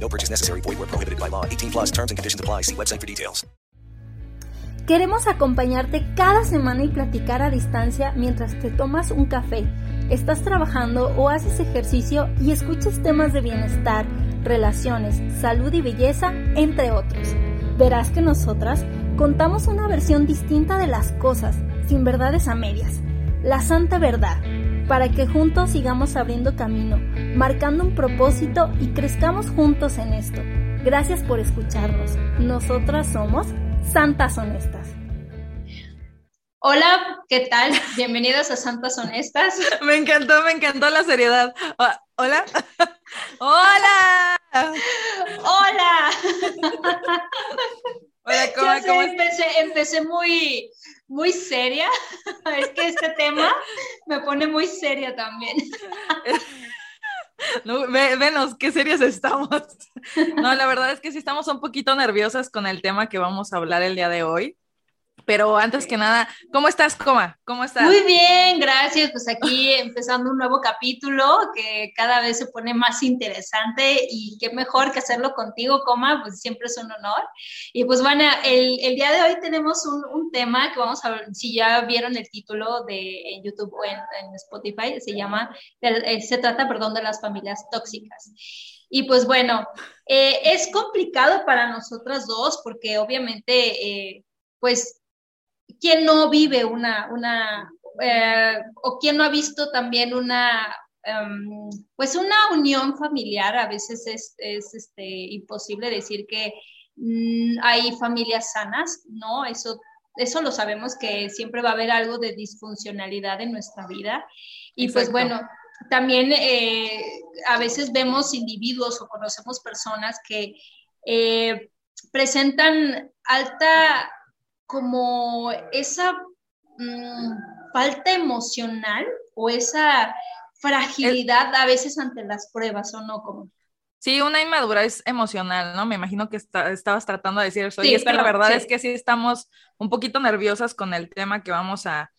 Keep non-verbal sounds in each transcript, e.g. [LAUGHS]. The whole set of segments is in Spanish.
No purchase necessary. Void where prohibited by law. 18 plus terms and conditions apply. See website for details. Queremos acompañarte cada semana y platicar a distancia mientras te tomas un café, estás trabajando o haces ejercicio y escuchas temas de bienestar, relaciones, salud y belleza, entre otros. Verás que nosotras contamos una versión distinta de las cosas, sin verdades a medias. La santa verdad, para que juntos sigamos abriendo camino, marcando un propósito y crezcamos juntos en esto. Gracias por escucharnos. Nosotras somos Santas Honestas. Hola, ¿qué tal? Bienvenidos a Santas Honestas. [LAUGHS] Me encantó, me encantó la seriedad. Ah, Hola. [LAUGHS] Hola. Hola. [LAUGHS] Hola, ¿cómo, sé, empecé, empecé muy, muy seria. [LAUGHS] Es que este tema me pone muy seria también. [LAUGHS] No, ve- venos, qué serios estamos. [LAUGHS] No, la verdad es que sí estamos un poquito nerviosas con el tema que vamos a hablar el día de hoy. Pero antes que nada, ¿cómo estás, Coma? ¿Cómo estás? Muy bien, gracias. Pues aquí [LAUGHS] empezando un nuevo capítulo que cada vez se pone más interesante y qué mejor que hacerlo contigo, Coma, pues siempre es un honor. Y pues bueno, el, el día de hoy tenemos un, un tema que vamos a ver, si ya vieron el título de en YouTube o en, en Spotify, se llama, eh, se trata, perdón, de las familias tóxicas. Y pues bueno, eh, es complicado para nosotras dos porque obviamente, eh, pues ¿quién no vive una, una eh, o quién no ha visto también una, um, pues una unión familiar? A veces es, es este, imposible decir que mm, hay familias sanas, ¿no? Eso, eso lo sabemos que siempre va a haber algo de disfuncionalidad en nuestra vida. Y pues Exacto. bueno, también eh, a veces vemos individuos o conocemos personas que eh, presentan alta como esa mm, falta emocional o esa fragilidad a veces ante las pruebas o no como Sí, una inmadurez emocional, ¿no? Me imagino que está- estabas tratando de decir eso. Sí, y es que la verdad sí. es que sí estamos un poquito nerviosas con el tema que vamos a,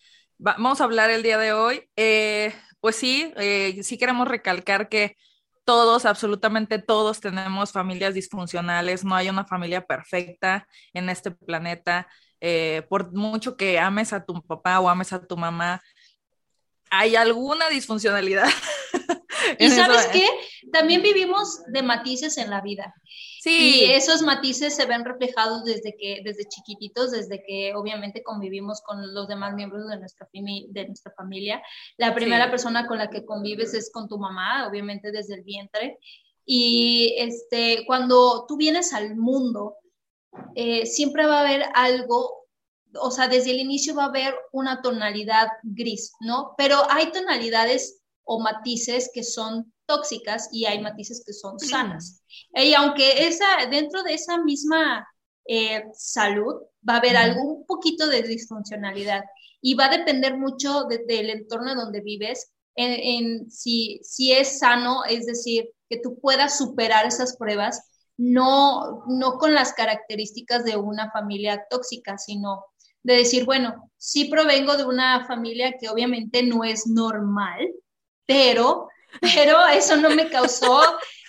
va- vamos a hablar el día de hoy. Eh, pues sí, eh, sí queremos recalcar que todos, absolutamente todos tenemos familias disfuncionales, no hay una familia perfecta en este planeta. Eh, por mucho que ames a tu papá o ames a tu mamá, hay alguna disfuncionalidad. [LAUGHS] y en eso. sabes qué también vivimos de matices en la vida Sí, y esos matices se ven reflejados desde que desde chiquititos desde que obviamente convivimos con los demás miembros de nuestra de nuestra familia la primera Sí. persona con la que convives es con tu mamá obviamente desde el vientre y este cuando tú vienes al mundo eh, siempre va a haber algo, o sea, desde el inicio va a haber una tonalidad gris, ¿no? Pero hay tonalidades o matices que son tóxicas y hay matices que son sanas. Y aunque esa, dentro de esa misma eh, salud va a haber algo, un poquito de disfuncionalidad y va a depender mucho de- del entorno donde vives, en, en si, si es sano, es decir, que tú puedas superar esas pruebas no, no con las características de una familia tóxica, sino de decir, bueno, sí provengo de una familia que obviamente no es normal, pero, [LAUGHS] pero eso no me causó,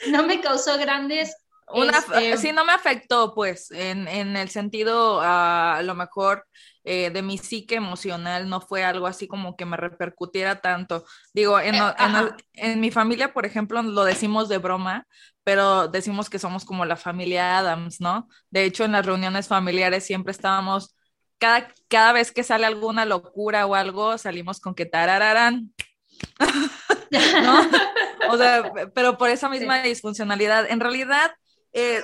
no me causó grandes Una, este Sí, no me afectó, pues, en, en el sentido, a lo mejor, eh, de mi psique emocional, no fue algo así como que me repercutiera tanto. Digo, en, eh, en, mi familia, por ejemplo, lo decimos de broma, pero decimos que somos como la familia Adams, ¿no? De hecho, en las reuniones familiares siempre estábamos, cada, cada vez que sale alguna locura o algo, salimos con que tarararán. ¿No? O sea, [LAUGHS] pero por esa misma disfuncionalidad. En realidad, eh,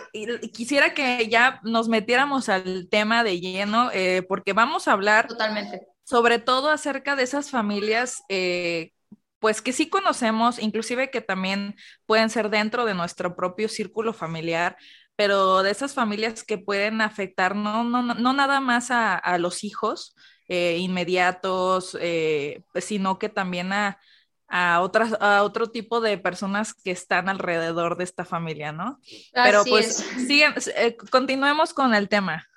quisiera que ya nos metiéramos al tema de lleno, eh, porque vamos a hablar totalmente sobre todo acerca de esas familias, eh, pues que sí conocemos, inclusive que también pueden ser dentro de nuestro propio círculo familiar, pero de esas familias que pueden afectar no, no, no nada más a, a los hijos inmediatos, sino que también a a otras a otro tipo de personas que están alrededor de esta familia, ¿no? Pero pues siguen, eh, continuemos con el tema.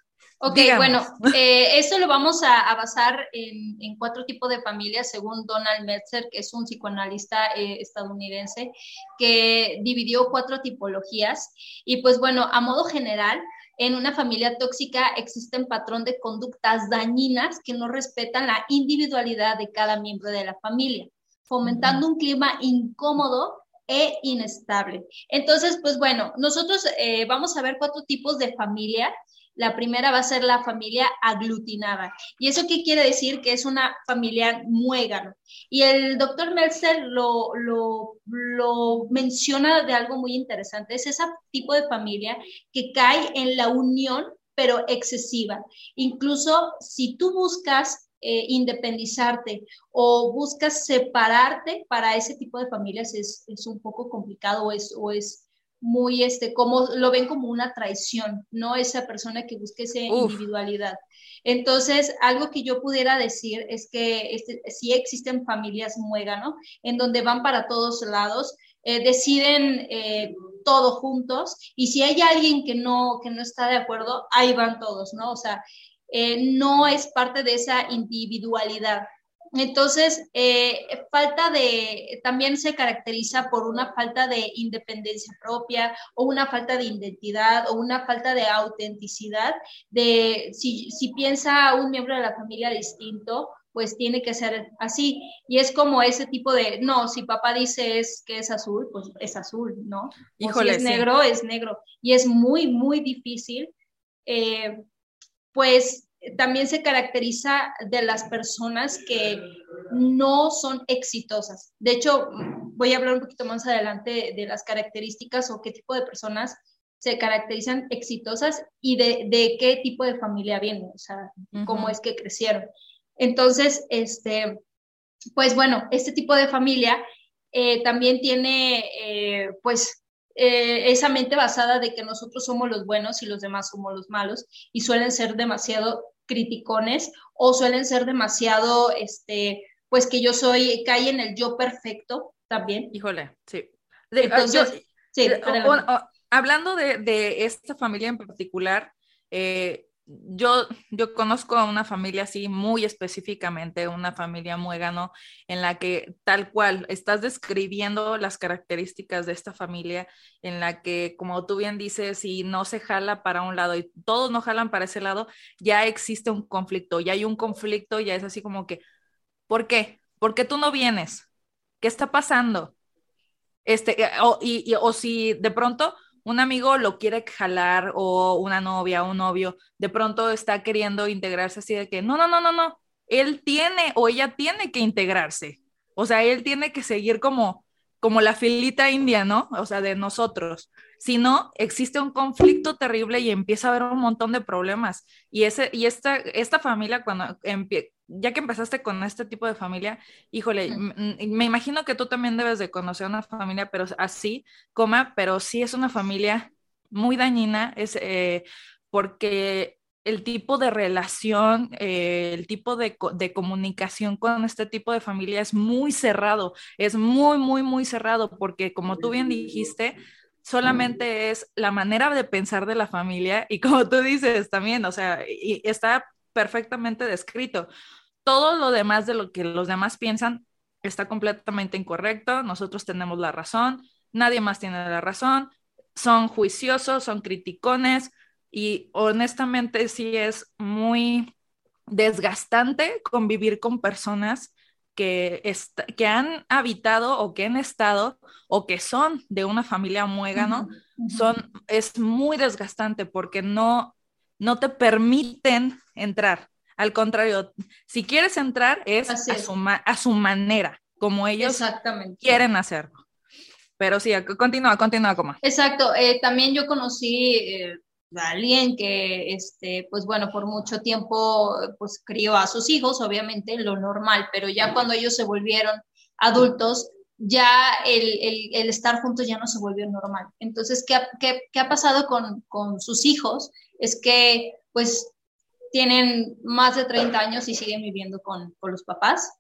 Ok, bueno, eh, esto lo vamos a, basar en, cuatro tipos de familias, según Donald Metzer, que es un psicoanalista eh, estadounidense, que dividió cuatro tipologías. Y pues bueno, a modo general, en una familia tóxica existen patrón de conductas dañinas que no respetan la individualidad de cada miembro de la familia fomentando un clima incómodo e inestable. Entonces, pues bueno, nosotros eh, vamos a ver cuatro tipos de familia. La primera va a ser la familia aglutinada. ¿Y eso qué quiere decir? Que es una familia muégano. Y el doctor Meltzer lo, lo, lo menciona de algo muy interesante. Es ese tipo de familia que cae en la unión, pero excesiva. Incluso si tú buscas eh, independizarte o buscas separarte para ese tipo de familias es, es un poco complicado es, o es muy, este, como lo ven como una traición, ¿no? Esa persona que busque esa individualidad. Entonces, algo que yo pudiera decir es que este, sí existen familias muégano, en donde van para todos lados, eh, deciden eh, todo juntos, y si hay alguien que no, que no está de acuerdo, ahí van todos, ¿no? O sea, eh, no es parte de esa individualidad. Entonces, eh, falta de, también se caracteriza por una falta de independencia propia o una falta de identidad o una falta de autenticidad, de si, si piensa un miembro de la familia distinto, pues tiene que ser así. Y es como ese tipo de, no, si papá dice es que es azul, pues es azul, ¿no? Híjole, si es negro, es negro. Y es muy, muy difícil eh, pues también se caracteriza de las personas que no son exitosas. De hecho, voy a hablar un poquito más adelante de, las características o qué tipo de personas se caracterizan exitosas y de, qué tipo de familia vienen, o sea, cómo es que crecieron. Entonces, este, pues bueno, este tipo de familia eh, también tiene, eh, pues, eh, esa mente basada de que nosotros somos los buenos y los demás somos los malos y suelen ser demasiado criticones o suelen ser demasiado, este, pues que yo soy, cae en el yo perfecto también. Híjole, sí. Entonces, sí, hablando de, de, esta familia en particular, eh, yo, yo conozco a una familia así muy específicamente, una familia muégano, en la que tal cual estás describiendo las características de esta familia, en la que, como tú bien dices, si no se jala para un lado y todos no jalan para ese lado, ya existe un conflicto, ya hay un conflicto, ya es así como que, ¿por qué? ¿Por qué tú no vienes? ¿Qué está pasando? Este, eh, o, y, o si de pronto un amigo lo quiere jalar o una novia un novio de pronto está queriendo integrarse así de que no, no, no, no, no, él tiene o ella tiene que integrarse. O sea, él tiene que seguir como como la filita india, ¿no? O sea, de nosotros. Si no, existe un conflicto terrible y empieza a haber un montón de problemas. Y, ese, y esta, esta familia, cuando ya que empezaste con este tipo de familia, híjole, me imagino que tú también debes de conocer una familia, pero así, coma, pero sí es una familia muy dañina, es eh, porque el tipo de relación, eh, el tipo de, de, comunicación con este tipo de familia es muy cerrado, es muy, muy, muy cerrado, porque como tú bien dijiste, solamente es la manera de pensar de la familia y como tú dices también, o sea, y está perfectamente descrito. Todo lo demás de lo que los demás piensan está completamente incorrecto, nosotros tenemos la razón, nadie más tiene la razón, son juiciosos, son criticones y honestamente sí es muy desgastante convivir con personas que, que han habitado o que han estado o que son de una familia muégano, son, es muy desgastante porque no, no te permiten entrar. Al contrario, si quieres entrar es, a su, a su, manera, como ellos quieren hacerlo. Pero sí, continúa, continúa, como. Exacto, eh, también yo conocí eh, a alguien que, este, pues bueno, por mucho tiempo, pues crió a sus hijos, obviamente, lo normal, pero ya cuando ellos se volvieron adultos, ya el, el, estar juntos ya no se volvió normal. Entonces, ¿qué, qué, qué ha pasado con, con sus hijos? Es que, pues, tienen más de 30 años y siguen viviendo con, con los papás.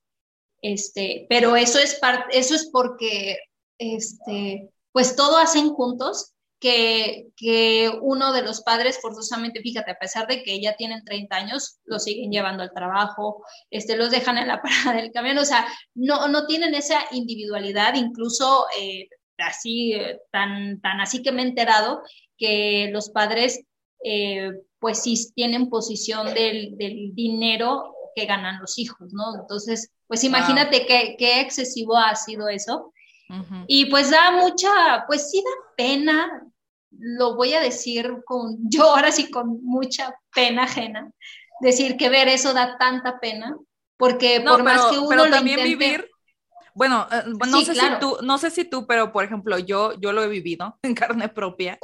Este, pero eso es, parte eso es porque este, pues todo hacen juntos que, que, uno de los padres forzosamente, fíjate, a pesar de que ya tienen 30 años, los siguen llevando al trabajo, este, los dejan en la [LAUGHS] parada del camión, o sea, no, no tienen esa individualidad, incluso eh, así, eh, tan, tan así que me he enterado que los padres eh, pues sí tienen posición del, del, dinero que ganan los hijos, ¿no? Entonces, pues imagínate qué, qué, excesivo ha sido eso. Y pues da mucha, pues sí da pena, lo voy a decir con, [LAUGHS] yo ahora sí con mucha pena ajena, decir que ver eso da tanta pena, porque por más que uno pero también vivir, bueno, eh, no sé si tú, no sé si tú, pero por ejemplo, yo, yo lo he vivido [LAUGHS] en carne propia.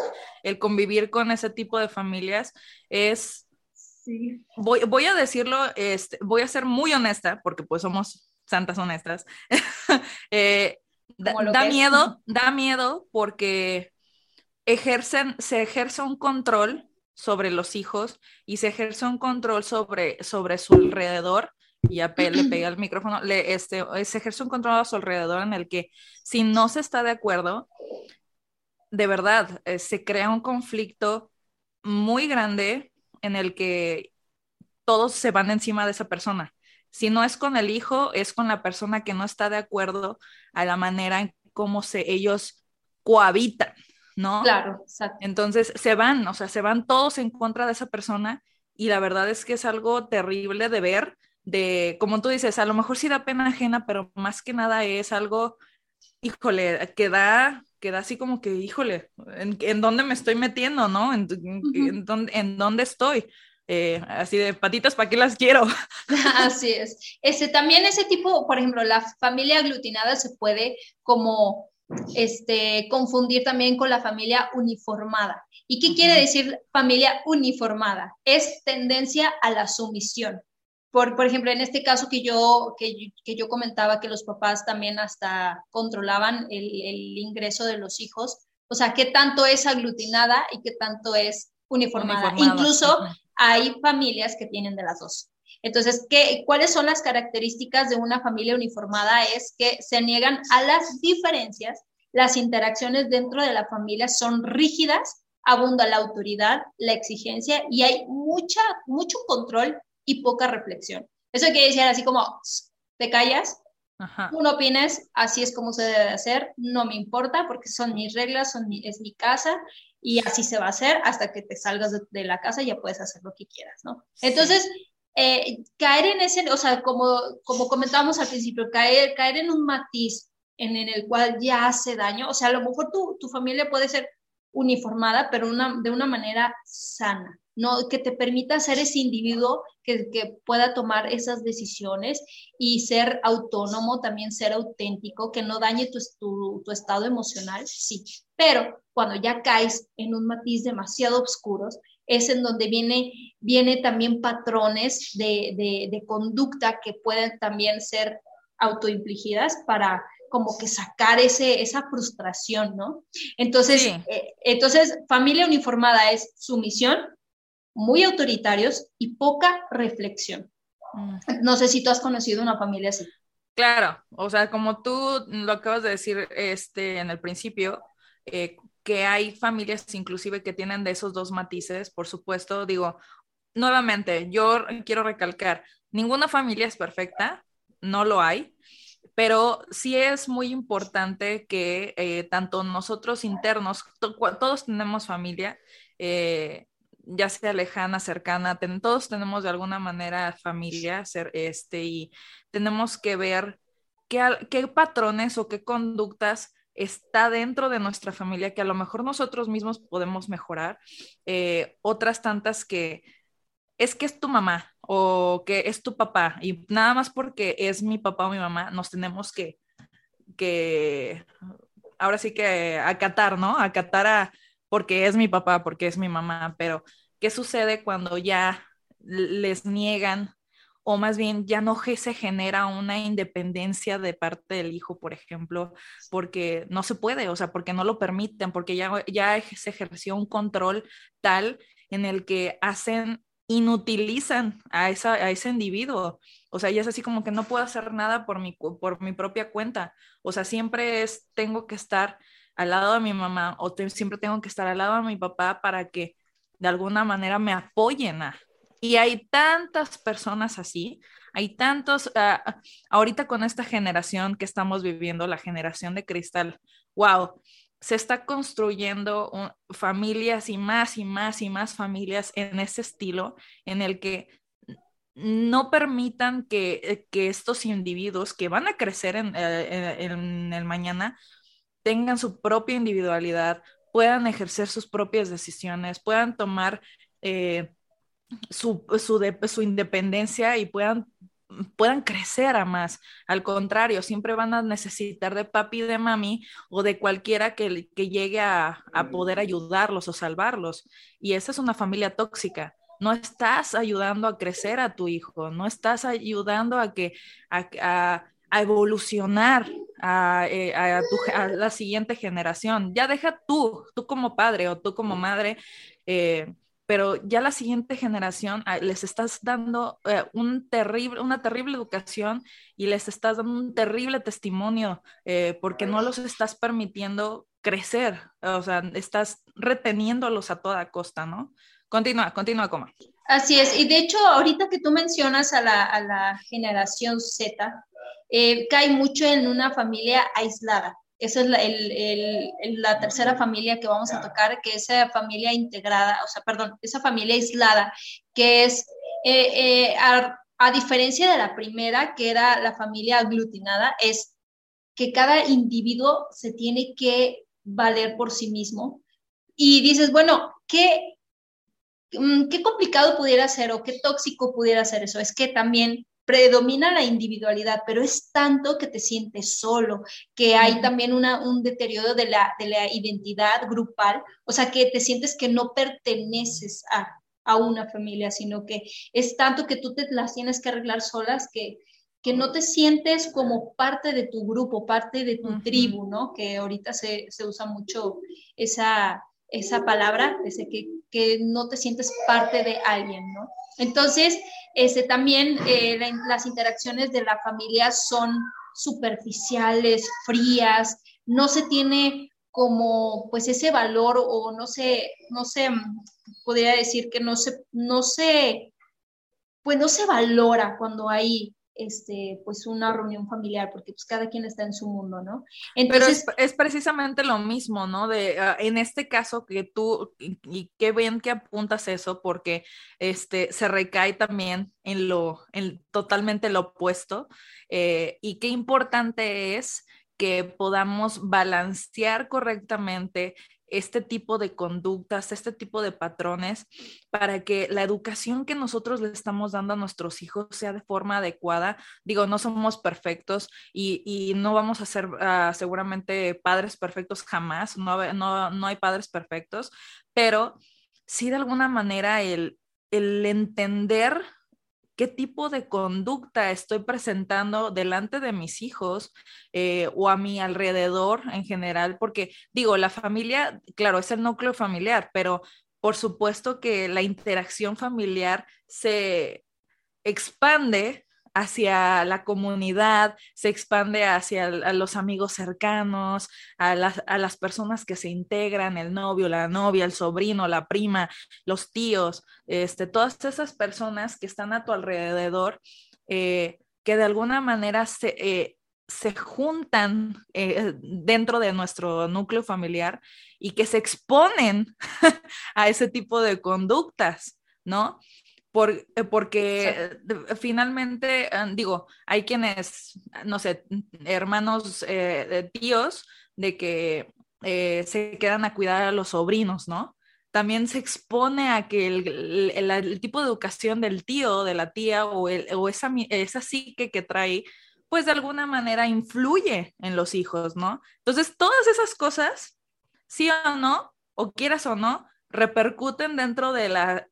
El convivir con ese tipo de familias es, sí. voy, voy a decirlo, este, voy a ser muy honesta, porque pues somos santas honestas. [LAUGHS] eh, da, miedo, [LAUGHS] da miedo porque ejercen, se ejerce un control sobre los hijos y se ejerce un control sobre, sobre su alrededor y a le pega el micrófono, le, este, se ejerce un control a su alrededor en el que si no se está de acuerdo, de verdad, eh, se crea un conflicto muy grande en el que todos se van encima de esa persona. Si no es con el hijo, es con la persona que no está de acuerdo a la manera en cómo se, ellos cohabitan, ¿no? Claro, exacto. Entonces se van, o sea, se van todos en contra de esa persona y la verdad es que es algo terrible de ver, de, como tú dices, a lo mejor sí da pena ajena, pero más que nada es algo, híjole, que da, que da así como que, híjole, ¿en, dónde me estoy metiendo, no? ¿En, en, dónde, en dónde estoy? Eh, así de patitas, ¿para qué las quiero? [LAUGHS] Así es. Ese, también ese tipo, por ejemplo, la familia aglutinada se puede como este, confundir también con la familia uniformada. ¿Y qué quiere decir familia uniformada? Es tendencia a la sumisión. Por, por ejemplo, en este caso que yo, que, que, yo comentaba que los papás también hasta controlaban el, el ingreso de los hijos, o sea, qué tanto es aglutinada y qué tanto es uniformada. Incluso hay familias que tienen de las dos. Entonces, ¿qué, ¿cuáles son las características de una familia uniformada? Es que se niegan a las diferencias, las interacciones dentro de la familia son rígidas, abunda la autoridad, la exigencia y hay mucha, mucho control y poca reflexión. Eso quiere decir así como, te callas, Ajá. tú no opines, así es como se debe hacer, no me importa porque son mis reglas, son es mi casa y así se va a hacer hasta que te salgas de, la casa y ya puedes hacer lo que quieras, ¿no? Entonces, eh, caer en ese, o sea, como, como comentábamos al principio, caer, caer en un matiz en, en el cual ya hace daño, o sea, a lo mejor tu, tu familia puede ser uniformada, pero de una manera sana, ¿no? Que te permita ser ese individuo que, pueda tomar esas decisiones y ser autónomo, también ser auténtico, que no dañe tu, estado emocional, sí. Pero cuando ya caes en un matiz demasiado oscuros, es en donde viene, también patrones de, de, de conducta que pueden también ser autoinfligidas para como que sacar ese, esa frustración, ¿no? Entonces, eh, entonces, familia uniformada es sumisión, muy autoritarios y poca reflexión. Mm. No sé si tú has conocido una familia así. Claro, o sea, como tú lo acabas de decir este, en el principio, eh, que hay familias inclusive que tienen de esos dos matices, por supuesto, digo, nuevamente, yo quiero recalcar, ninguna familia es perfecta, no lo hay, pero sí es muy importante que eh, tanto nosotros internos, todos tenemos familia, eh, ya sea lejana, cercana, todos tenemos de alguna manera familia, ser, este, y tenemos que ver qué, patrones o qué conductas está dentro de nuestra familia que a lo mejor nosotros mismos podemos mejorar, eh, otras tantas que es que es tu mamá o que es tu papá y nada más porque es mi papá o mi mamá nos tenemos que, que ahora sí que acatar, ¿no? Acatar a porque es mi papá, porque es mi mamá, pero ¿qué sucede cuando ya les niegan o más bien ya no se genera una independencia de parte del hijo, por ejemplo, porque no se puede, o sea, porque no lo permiten, porque ya, ya se ejerció un control tal en el que hacen inutilizan a, esa, a ese individuo. O sea, ya es así como que no puedo hacer nada por mi, por mi propia cuenta. O sea, siempre es, tengo que estar al lado de mi mamá o siempre tengo que estar al lado de mi papá para que de alguna manera me apoyen Y hay tantas personas así, hay tantos, ah, ahorita con esta generación que estamos viviendo, la generación de cristal, wow, se está construyendo familias y más y más y más familias en ese estilo en el que no permitan que, estos individuos que van a crecer en, eh, en, el mañana tengan su propia individualidad, puedan ejercer sus propias decisiones, puedan tomar eh, su, su independencia y puedan puedan crecer a más. Al contrario, siempre van a necesitar de papi, de mami o de cualquiera que, que llegue a, poder ayudarlos o salvarlos. Y esa es una familia tóxica. No estás ayudando a crecer a tu hijo, no estás ayudando a que a, evolucionar eh, a, la siguiente generación. Ya deja tú, tú como padre o tú como madre, eh, pero ya la siguiente generación ah, les estás dando eh, un terrible, una terrible educación y les estás dando un terrible testimonio eh, porque no los estás permitiendo crecer, o sea, estás reteniéndolos a toda costa, ¿no? Continúa, continúa, Coma. Así es, y de hecho, ahorita que tú mencionas a la, generación Z, eh, cae mucho en una familia aislada. Esa es la, tercera familia que vamos a tocar, que es esa familia integrada, o sea, perdón, esa familia aislada, que es, eh, eh, a, diferencia de la primera, que era la familia aglutinada, es que cada individuo se tiene que valer por sí mismo. Y dices, bueno, ¿qué, mm, qué complicado pudiera ser o qué tóxico pudiera ser eso? Es que también predomina la individualidad, pero es tanto que te sientes solo, que hay también un deterioro de la, de la identidad grupal, o sea, que te sientes que no perteneces a, una familia, sino que es tanto que tú te las tienes que arreglar solas que, que no te sientes como parte de tu grupo, parte de tu tribu, ¿no? Que ahorita se, usa mucho esa, esa palabra, ese que, que no te sientes parte de alguien, ¿no? Entonces, este, también eh, las interacciones de la familia son superficiales, frías, no se tiene como pues ese valor o no sé, no sé, podría decir que no se, no se, pues no se valora cuando hay este, pues una reunión familiar, porque pues cada quien está en su mundo, ¿no? Entonces, Pero es, precisamente lo mismo, ¿no? De, ah, en este caso que tú, y, qué bien que apuntas eso, porque este, se recae también en lo, en totalmente lo opuesto, eh, y qué importante es que podamos balancear correctamente este tipo de conductas, este tipo de patrones, para que la educación que nosotros le estamos dando a nuestros hijos sea de forma adecuada. Digo, no somos perfectos y, no vamos a ser ah, seguramente padres perfectos jamás, no, no, no, hay padres perfectos, pero sí de alguna manera el, el entender qué tipo de conducta estoy presentando delante de mis hijos eh, o a mi alrededor en general, porque digo, la familia, claro, es el núcleo familiar, pero por supuesto que la interacción familiar se expande hacia la comunidad, se expande hacia los amigos cercanos, a las, personas que se integran, el novio, la novia, el sobrino, la prima, los tíos, este, todas esas personas que están a tu alrededor, eh, que de alguna manera se, eh, se juntan eh, dentro de nuestro núcleo familiar y que se exponen [LAUGHS] a ese tipo de conductas, ¿no? Eh, porque finalmente, ah, digo, hay quienes, no sé, hermanos, eh, tíos, de que se quedan a cuidar a los sobrinos, ¿no? También se expone a que el, tipo de educación del tío, de la tía o, o esa, esa psique que trae pues de alguna manera influye en los hijos, ¿no? Entonces, todas esas cosas, sí o no, o quieras o no, repercuten dentro de la,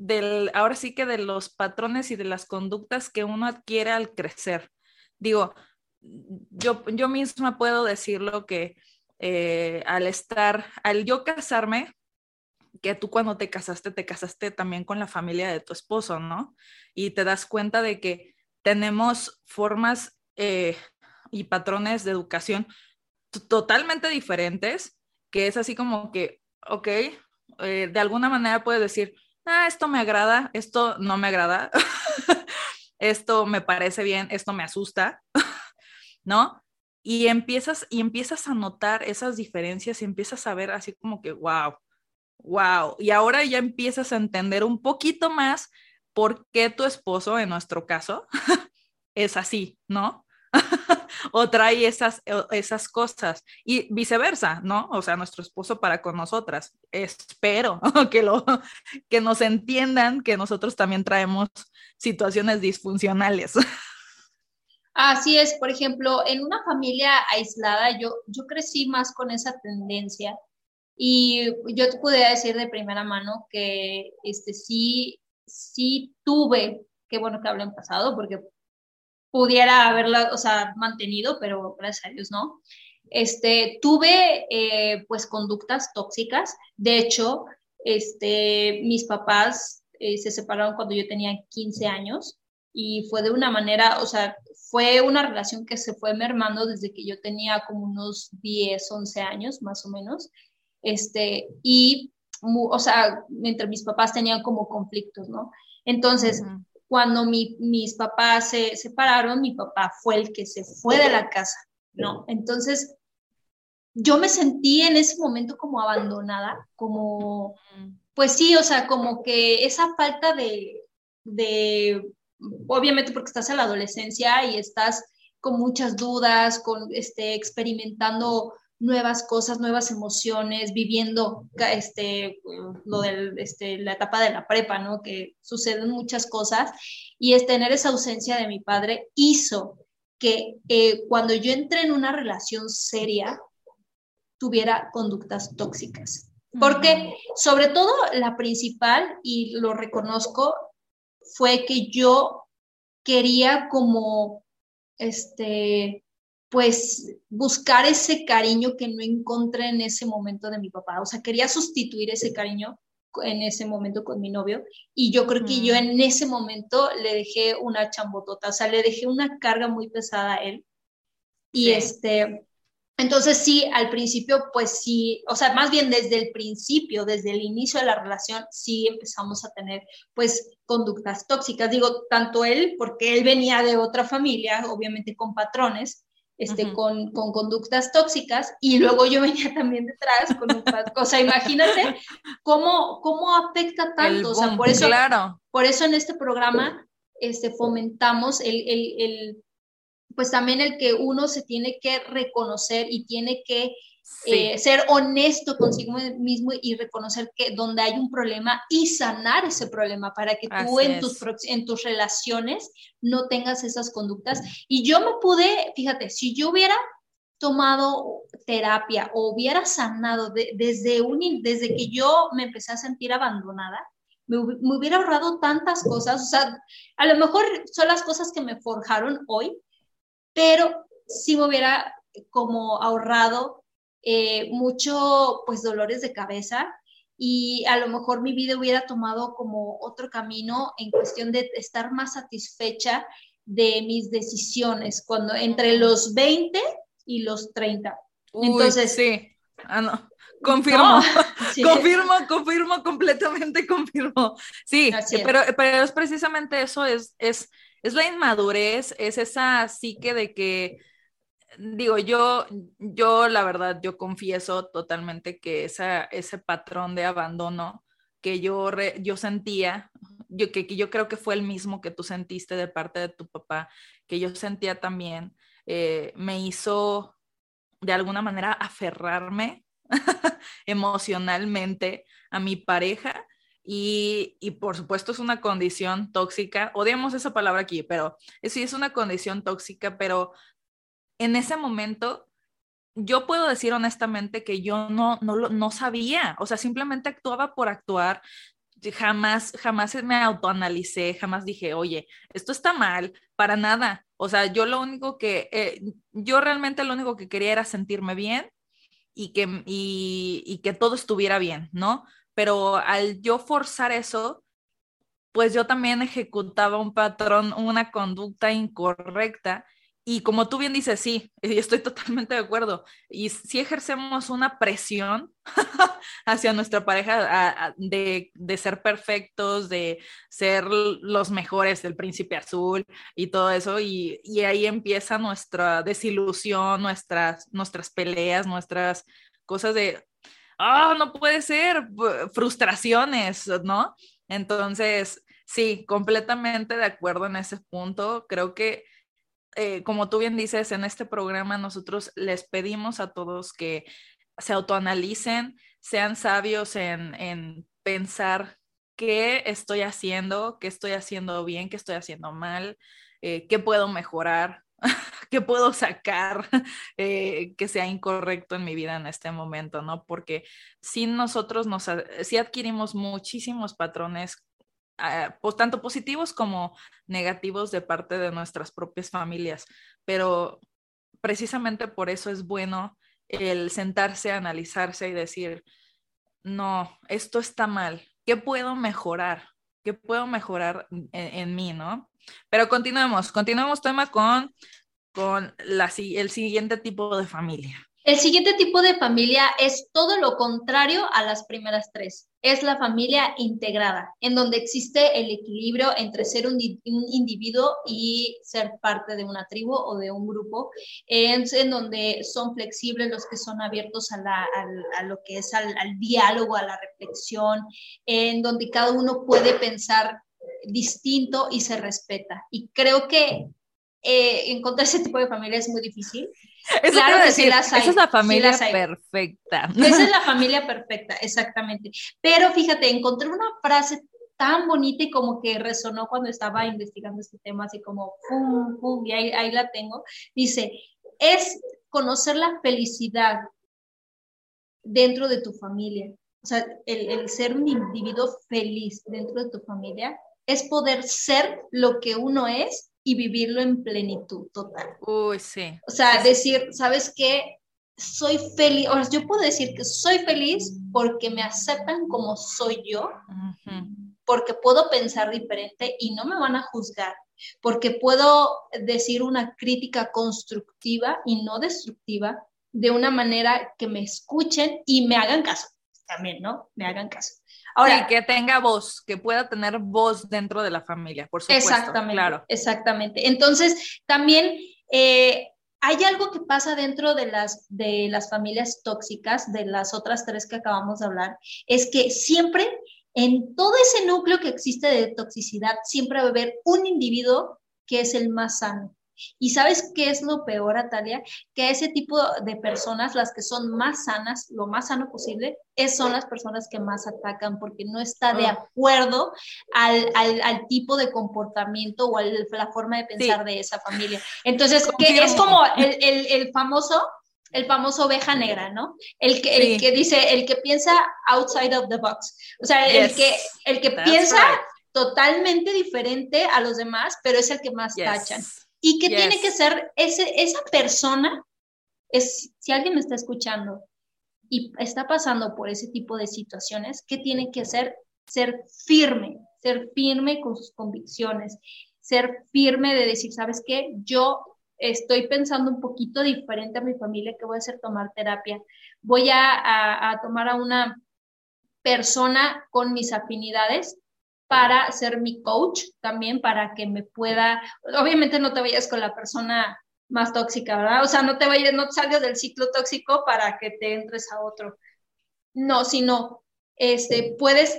del, ahora sí que de los patrones y de las conductas que uno adquiere al crecer. Digo, yo, yo misma puedo decirlo que eh, al estar, al yo casarme, que tú cuando te casaste, te casaste también con la familia de tu esposo, ¿no? Y te das cuenta de que tenemos formas eh, y patrones de educación totalmente diferentes, que es así como que, ok, eh, de alguna manera puedes decir, ah, esto me agrada, esto no me agrada, [LAUGHS] esto me parece bien, esto me asusta, [LAUGHS] ¿no? Y empiezas, y empiezas a notar esas diferencias y empiezas a ver así como que, wow, wow, y ahora ya empiezas a entender un poquito más por qué tu esposo, en nuestro caso, [LAUGHS] es así, ¿no? O trae esas, esas cosas y viceversa, ¿no? O sea, nuestro esposo para con nosotras. Espero [LAUGHS] que, lo, que nos entiendan que nosotros también traemos situaciones disfuncionales. [LAUGHS] Así es, por ejemplo, en una familia aislada, yo, yo crecí más con esa tendencia y yo te podría decir de primera mano que este, sí sí tuve, qué bueno que hablo en pasado, porque pudiera haberla, o sea, mantenido, pero gracias a Dios no. Este, tuve, eh, pues, conductas tóxicas. De hecho, este, mis papás eh, se separaron cuando yo tenía 15 años y fue de una manera, o sea, fue una relación que se fue mermando desde que yo tenía como unos 10, 11 años, más o menos. Este, y o sea, entre mis papás tenían como conflictos, ¿no? Entonces, cuando mis papás se separaron, mi papá fue el que se fue de la casa, ¿no? Entonces, yo me sentí en ese momento como abandonada, como, pues sí, o sea, como que esa falta de, de, obviamente porque estás en la adolescencia y estás con muchas dudas, con, este, experimentando nuevas cosas, nuevas emociones, viviendo este, lo del, este, la etapa de la prepa, ¿no? Que suceden muchas cosas y es tener esa ausencia de mi padre hizo que eh, cuando yo entré en una relación seria tuviera conductas tóxicas. Porque sobre todo la principal, y lo reconozco, fue que yo quería como, este, pues buscar ese cariño que no encontré en ese momento de mi papá. O sea, quería sustituir ese cariño en ese momento con mi novio y yo creo que yo en ese momento le dejé una chambotota, o sea, le dejé una carga muy pesada a él. Y este, entonces sí, al principio, pues sí, o sea, más bien desde el principio, desde el inicio de la relación, sí empezamos a tener pues conductas tóxicas. Digo, tanto él, porque él venía de otra familia, obviamente con patrones, este, con, con, conductas tóxicas y luego yo venía [LAUGHS] también detrás con otra cosa. Imagínate cómo, cómo afecta tanto. o sea, por eso, claro. por eso en este programa este, fomentamos el, el, el, pues también el que uno se tiene que reconocer y tiene que eh, ser honesto consigo mismo y reconocer que donde hay un problema y sanar ese problema para que tú en tus, en tus relaciones no tengas esas conductas. Y yo me pude, fíjate, si yo hubiera tomado terapia o hubiera sanado desde, un, desde que yo me empecé a sentir abandonada, me, me, hubiera ahorrado tantas cosas. O sea, a lo mejor son las cosas que me forjaron hoy, pero sí me hubiera como ahorrado eh, mucho pues dolores de cabeza y a lo mejor mi vida hubiera tomado como otro camino en cuestión de estar más satisfecha de mis decisiones cuando entre los 20 y los 30. Entonces, sí. Ah, no. Confirmo, [LAUGHS] confirmo, confirmo, completamente [LAUGHS] confirmo. Sí, pero, pero es precisamente eso, es, es es la inmadurez, es esa psique de que, digo, yo, yo la verdad, yo confieso totalmente que esa, ese patrón de abandono que yo, yo sentía, yo, que, que, yo creo que fue el mismo que tú sentiste de parte de tu papá, que yo sentía también, eh, me hizo de alguna manera aferrarme [LAUGHS] emocionalmente a mi pareja y, y, por supuesto es una condición tóxica, odiamos esa palabra aquí, pero sí es una condición tóxica, pero en ese momento yo puedo decir honestamente que yo no, no, no sabía, o sea, simplemente actuaba por actuar, jamás, jamás me autoanalicé, jamás dije, oye, esto está mal, para nada. O sea, yo lo único que, eh, yo realmente lo único que quería era sentirme bien y que, y, y que todo estuviera bien, ¿no? Pero al yo forzar eso, pues yo también ejecutaba un patrón, una conducta incorrecta y como tú bien dices, sí, [LAUGHS] estoy totalmente de acuerdo. Y si ejercemos una presión [LAUGHS] hacia nuestra pareja de, ser perfectos, de ser los mejores del príncipe azul y todo eso, y, ahí empieza nuestra desilusión, nuestras, nuestras peleas, nuestras cosas de, ah, no puede ser, frustraciones, ¿no? Entonces, sí, completamente de acuerdo en ese punto. Creo que eh, como tú bien dices, en este programa nosotros les pedimos a todos que se autoanalicen, sean sabios en, pensar qué estoy haciendo, qué estoy haciendo bien, qué estoy haciendo mal, eh, qué puedo mejorar, [LAUGHS] qué puedo sacar [LAUGHS] eh, que sea incorrecto en mi vida en este momento, ¿no? Porque si nosotros nos, si adquirimos muchísimos patrones Ah, pues, tanto positivos como negativos de parte de nuestras propias familias. Pero precisamente por eso es bueno el sentarse, analizarse y decir, no, esto está mal, ¿qué puedo mejorar? ¿Qué puedo mejorar en, mí, no? Pero continuemos, continuemos tema con, con el siguiente tipo de familia. El siguiente tipo de familia es todo lo contrario a las primeras tres. Es la familia integrada, en donde existe el equilibrio entre ser un, individuo y ser parte de una tribu o de un grupo, en donde son flexibles los que son abiertos a, lo que es al diálogo, a la reflexión, en donde cada uno puede pensar distinto y se respeta. Y creo que eh, encontrar ese tipo de familia es muy difícil. claro que decir, Esa es la familia perfecta. Esa es [LAUGHS] la familia perfecta, exactamente. Pero fíjate, encontré una frase tan bonita y como que resonó cuando estaba investigando este tema, así como, pum, pum, y ahí, ahí la tengo. Dice, es conocer la felicidad dentro de tu familia. O sea, el, el ser un individuo feliz dentro de tu familia es poder ser lo que uno es y vivirlo en plenitud total. Uy, sí. O sea, decir, ¿sabes qué? Soy feliz, o sea, yo puedo decir que soy feliz porque me aceptan como soy yo, porque puedo pensar diferente y no me van a juzgar, porque puedo decir una crítica constructiva y no destructiva de una manera que me escuchen y me hagan caso también, ¿no? Me hagan caso. Ahora, que tenga voz, que pueda tener voz dentro de la familia, por supuesto. Exactamente, claro. exactamente. Entonces, también eh, hay algo que pasa dentro de las, de las familias tóxicas, de las otras tres que acabamos de hablar, es que siempre en todo ese núcleo que existe de toxicidad, siempre va a haber un individuo que es el más sano. Y sabes qué es lo peor, Atalia? Que ese tipo de personas, las que son más sanas, lo más sano posible, es, son las personas que más atacan porque no está de ah. acuerdo al, al, tipo de comportamiento o a la forma de pensar de esa familia. Entonces, que es como el, el, el famoso el famoso oveja negra, ¿no? El que, el que dice, el que piensa outside of the box. O sea, el que, el que piensa totalmente diferente a los demás, pero es el que más tachan. Y que tiene que ser ese, esa persona, es, si alguien me está escuchando y está pasando por ese tipo de situaciones, ¿qué tiene que hacer? Ser firme, ser firme con sus convicciones, ser firme de decir, ¿sabes qué? Yo estoy pensando un poquito diferente a mi familia, que voy a hacer tomar terapia. Voy a, a tomar a una persona con mis afinidades para ser mi coach también, para que me pueda, obviamente no te vayas con la persona más tóxica, ¿verdad? O sea, no te vayas, no salgas del ciclo tóxico para que te entres a otro. No, sino, este, puedes,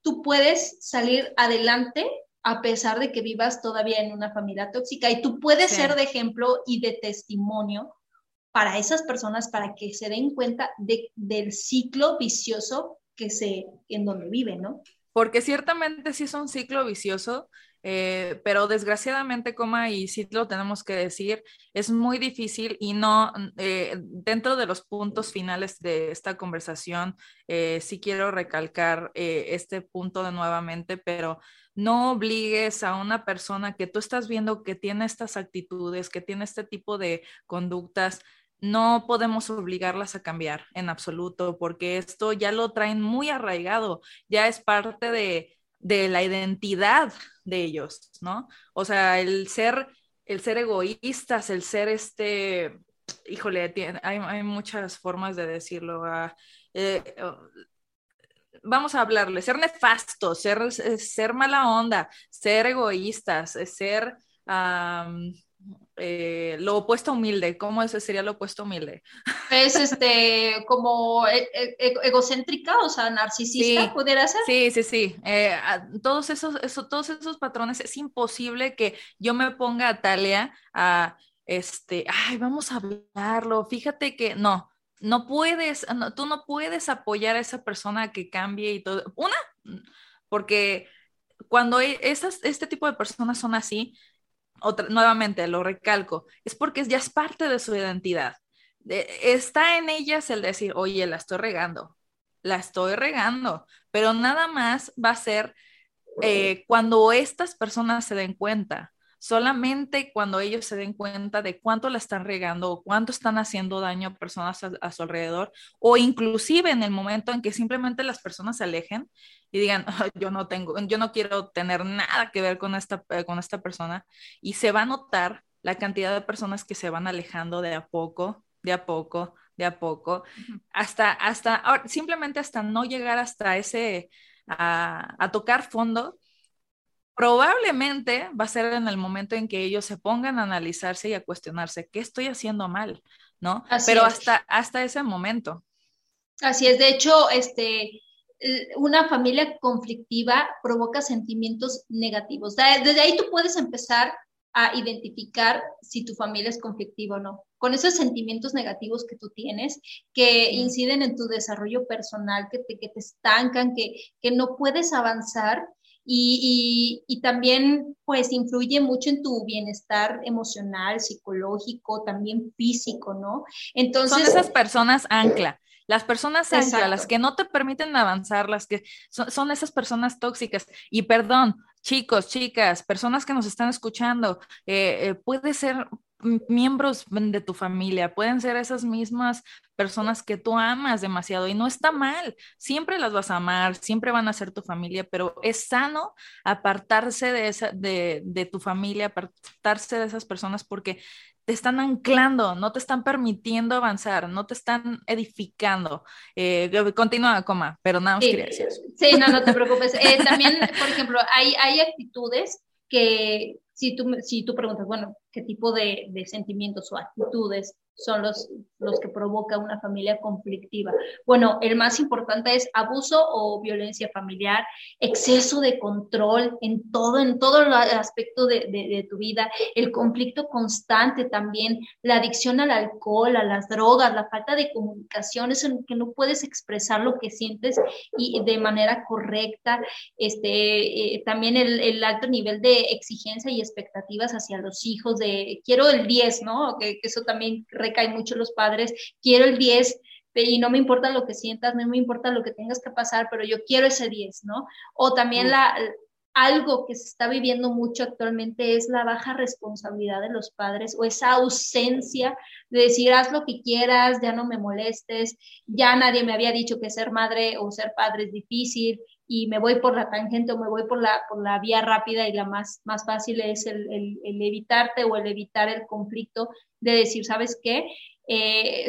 tú puedes salir adelante a pesar de que vivas todavía en una familia tóxica y tú puedes ser de ejemplo y de testimonio para esas personas para que se den cuenta de, del ciclo vicioso que se, en donde viven, ¿no? Porque ciertamente sí es un ciclo vicioso, eh, pero desgraciadamente, coma, y sí lo tenemos que decir, es muy difícil y no, eh, dentro de los puntos finales de esta conversación, eh, sí quiero recalcar este punto de nuevamente, pero no obligues a una persona que tú estás viendo que tiene estas actitudes, que tiene este tipo de conductas, no podemos obligarlas a cambiar en absoluto, porque esto ya lo traen muy arraigado, ya es parte de, la identidad de ellos, ¿no? O sea, el ser, el ser egoístas, el ser este, híjole, hay, muchas formas de decirlo. Ah, eh, vamos a hablarle, ser nefastos, ser, ser mala onda, ser egoístas, ser eh, lo opuesto humilde. ¿Cómo ese sería lo opuesto humilde? Es este [LAUGHS] como e, e, e, egocéntrica, o sea, narcisista, ¿pudiera ser? Sí, sí, sí. Eh, todos, esos, eso, todos esos patrones, es imposible que yo me ponga a Talia a este, ay, vamos a hablarlo. Fíjate que no, no puedes, tú no puedes apoyar a esa persona que cambie y todo. Una, porque cuando e, esas, este tipo de personas son así, otra, nuevamente lo recalco, es porque ya es parte de su identidad. está en ellas el decir, oye, la estoy regando, la estoy regando, pero nada más va a ser eh, cuando estas personas se den cuenta solamente cuando ellos se den cuenta de cuánto la están regando o cuánto están haciendo daño a personas a, su alrededor, o inclusive en el momento en que simplemente las personas se alejen y digan, [LAUGHS] yo no tengo, yo no quiero tener nada que ver con esta, eh, con esta persona, y se va a notar la cantidad de personas que se van alejando de a poco, de a poco, de a poco, hasta, hasta, simplemente hasta no llegar hasta ese, a, a tocar fondo probablemente va a ser en el momento en que ellos se pongan a analizarse y a cuestionarse qué estoy haciendo mal, ¿no? Pero hasta, hasta ese momento. Así es, de hecho, este, una familia conflictiva provoca sentimientos negativos. Desde ahí tú puedes empezar a identificar si tu familia es conflictiva o no. Con esos sentimientos negativos que tú tienes, que inciden en tu desarrollo personal, que te, que te estancan, que, que no puedes avanzar, y, y, también pues influye mucho en tu bienestar emocional, psicológico, también físico, ¿no? Entonces... Son esas personas ancla. Las personas ancla, las que no te permiten avanzar, las que son, esas personas tóxicas. Y perdón, chicos, chicas, personas que nos están escuchando, eh, eh, puede ser miembros de tu familia, pueden ser esas mismas personas que tú amas demasiado y no está mal, siempre las vas a amar, siempre van a ser tu familia, pero es sano apartarse de, esa, de, de tu familia, apartarse de esas personas porque te están anclando, no te están permitiendo avanzar, no te están edificando. Eh, continúa, coma, pero nada más quería decir Sí, no, no te preocupes. Eh, también, por ejemplo, hay, hay actitudes que si tú, si tú preguntas, bueno, qué tipo de, de sentimientos o actitudes son los, los que provoca una familia conflictiva. Bueno, el más importante es abuso o violencia familiar, exceso de control en todo, en todo el aspecto de, de, tu vida, el conflicto constante también, la adicción al alcohol, a las drogas, la falta de comunicación, eso en que no puedes expresar lo que sientes y de manera correcta, este, eh, también el, el, alto nivel de exigencia y expectativas hacia los hijos, de quiero el 10, ¿no? Que, que eso también recae mucho los padres, quiero el 10 y no me importa lo que sientas, no me importa lo que tengas que pasar, pero yo quiero ese 10, ¿no? O también la, algo que se está viviendo mucho actualmente es la baja responsabilidad de los padres o esa ausencia de decir, haz lo que quieras, ya no me molestes, ya nadie me había dicho que ser madre o ser padre es difícil y me voy por la tangente o me voy por la, por la vía rápida y la más, más fácil es el, el, el evitarte o el evitar el conflicto de decir, ¿sabes qué? eh,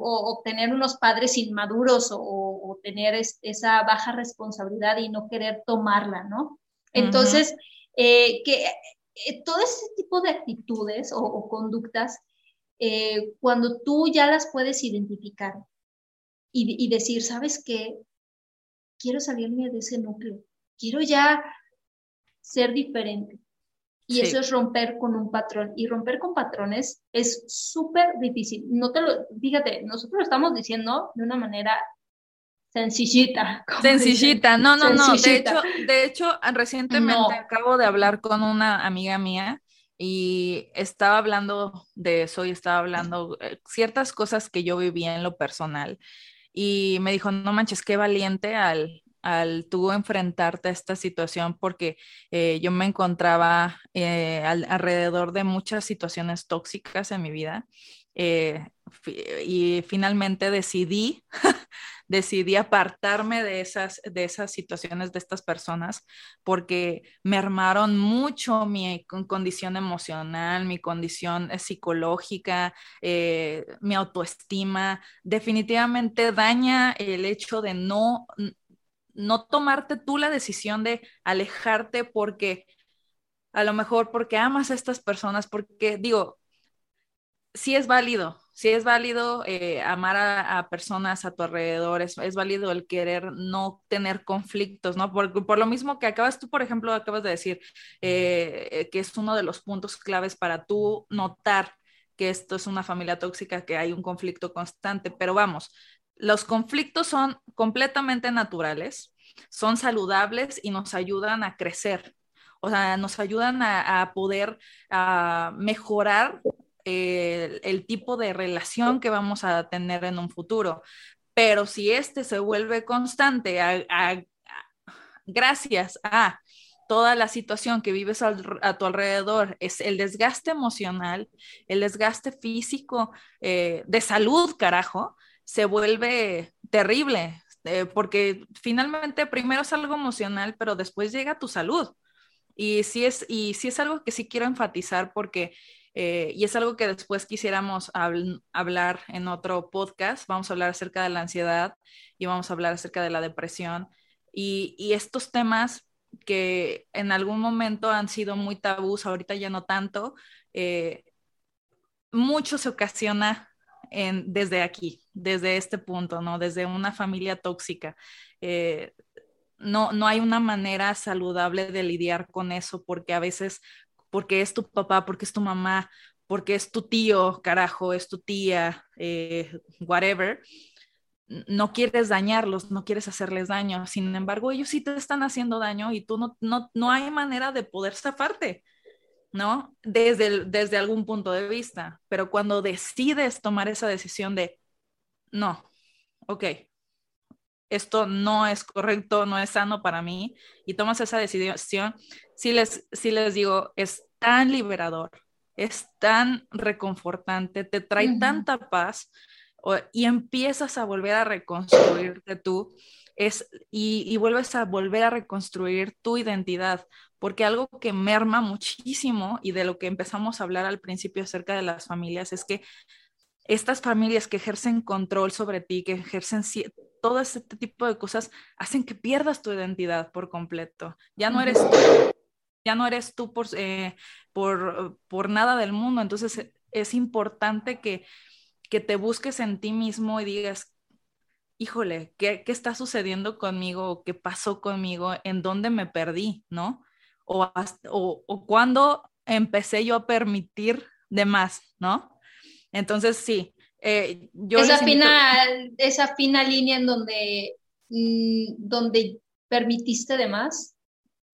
o, tener unos padres inmaduros o, tener esa baja responsabilidad y no querer tomarla, ¿no? Entonces, eh, que eh, todo ese tipo de actitudes o, conductas, cuando tú ya las puedes identificar y, y decir, ¿sabes qué? Quiero salirme de ese núcleo, quiero ya ser diferente y eso es romper con un patrón. Y romper con patrones es súper difícil. No te lo, fíjate, nosotros lo estamos diciendo de una manera sencillita. [LAUGHS] Sencillita, no, no, no. De hecho, de hecho, recientemente acabo de hablar con una amiga mía y estaba hablando de eso y estaba hablando eh, ciertas cosas que yo vivía en lo personal. Y me dijo, no manches, qué valiente al, al tú enfrentarte a esta situación porque eh, yo me encontraba eh, alrededor de muchas situaciones tóxicas en mi vida eh, y finalmente decidí, [LAUGHS] decidí apartarme de esas, de esas situaciones, de estas personas, porque me armaron mucho mi condición emocional, mi condición psicológica, mi autoestima. Definitivamente daña el hecho de no no tomarte tú la decisión de alejarte porque a lo mejor porque amas a estas personas, porque digo, sí es válido, sí es válido eh, amar a, personas a tu alrededor, es, válido el querer no tener conflictos, ¿no? Por, por, lo mismo que acabas tú, por ejemplo, acabas de decir eh, que es uno de los puntos claves para tú notar que esto es una familia tóxica, que hay un conflicto constante, pero vamos, los conflictos son completamente naturales, son saludables y nos ayudan a crecer, o sea, nos ayudan a, poder mejorar el, tipo de relación que vamos a tener en un futuro. Pero si este se vuelve constante gracias a toda la situación que vives a tu alrededor, es el desgaste emocional, el desgaste físico, eh, de salud, carajo, se vuelve terrible, eh, porque finalmente primero es algo emocional, pero después llega tu salud. Y sí es, y sí es algo que sí quiero enfatizar porque, eh, y es algo que después quisiéramos hablar en otro podcast, vamos a hablar acerca de la ansiedad y vamos a hablar acerca de la depresión y, estos temas que en algún momento han sido muy tabús, ahorita ya no tanto, eh, mucho se ocasiona desde aquí, desde este punto, ¿no? Desde una familia tóxica. Eh, no, no hay una manera saludable de lidiar con eso porque a veces, porque es tu papá, porque es tu mamá, porque es tu tío, carajo, es tu tía, eh, whatever, no quieres dañarlos, no quieres hacerles daño. Sin embargo, ellos sí te están haciendo daño y tú no, no, no hay manera de poder zafarte. ¿no? Desde, desde algún punto de vista, pero cuando decides tomar esa decisión de, no, ok, esto no es correcto, no es sano para mí, y tomas esa decisión, si les, si les digo, es tan liberador, es tan reconfortante, te trae tanta paz y empiezas a volver a reconstruirte tú es, y, y, vuelves a volver a reconstruir tu identidad, porque algo que merma muchísimo y de lo que empezamos a hablar al principio acerca de las familias es que estas familias que ejercen control sobre ti, que ejercen todo este tipo de cosas, hacen que pierdas tu identidad por completo. Ya no eres tú, ya no eres tú por, eh, por, por nada del mundo. Entonces es importante que, que te busques en ti mismo y digas, híjole, ¿qué, ¿qué, está sucediendo conmigo? ¿Qué pasó conmigo? ¿En dónde me perdí? ¿No? o, o, o cuándo empecé yo a permitir de más, ¿no? Entonces, sí, eh, yo... Esa fina, esa fina línea en donde, mm, donde permitiste de más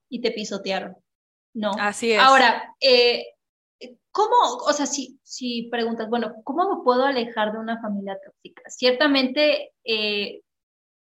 y te pisotearon, ¿no? Así es. Ahora, eh, ¿cómo, o sea, si, si preguntas, bueno, ¿cómo me puedo alejar de una familia tóxica? Ciertamente eh,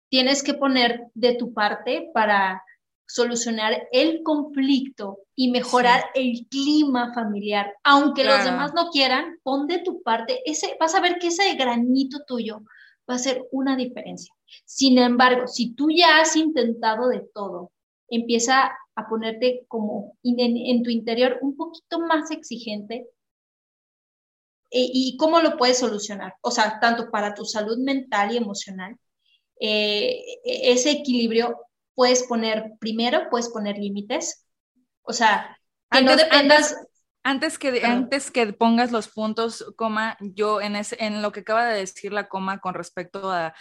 tienes que poner de tu parte para solucionar el conflicto y mejorar el clima familiar. Aunque los demás no quieran, pon de tu parte, ese, vas a ver que ese granito tuyo va a ser una diferencia. Sin embargo, si tú ya has intentado de todo, empieza a ponerte como en, tu interior un poquito más exigente, y cómo lo puedes solucionar. O sea, tanto para tu salud mental y emocional, eh, ese equilibrio puedes poner, primero puedes poner límites. O sea, que no dependas... Antes que, antes que pongas los puntos, coma, yo en, en lo que acaba de decir la coma con respecto a,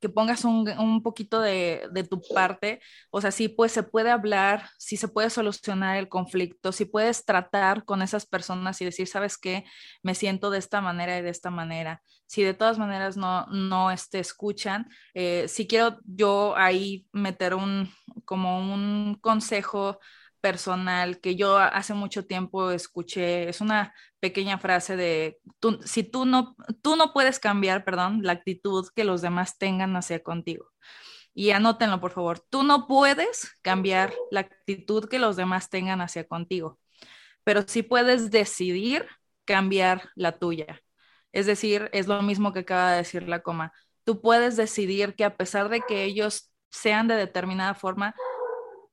que pongas un, un poquito de, de, tu parte, o sea, sí, pues se puede hablar, sí se puede solucionar el conflicto, sí puedes tratar con esas personas y decir, ¿sabes qué? Me siento de esta manera y de esta manera. Si de todas maneras no, no este, escuchan, eh, si quiero yo ahí meter un, como un consejo personal que yo hace mucho tiempo escuché, es una pequeña frase de, tú, si tú no, tú no puedes cambiar, perdón, la actitud que los demás tengan hacia contigo. Y anótenlo, por favor, tú no puedes cambiar la actitud que los demás tengan hacia contigo, pero sí puedes decidir cambiar la tuya. Es decir, es lo mismo que acaba de decir la coma. Tú puedes decidir que a pesar de que ellos sean de determinada forma,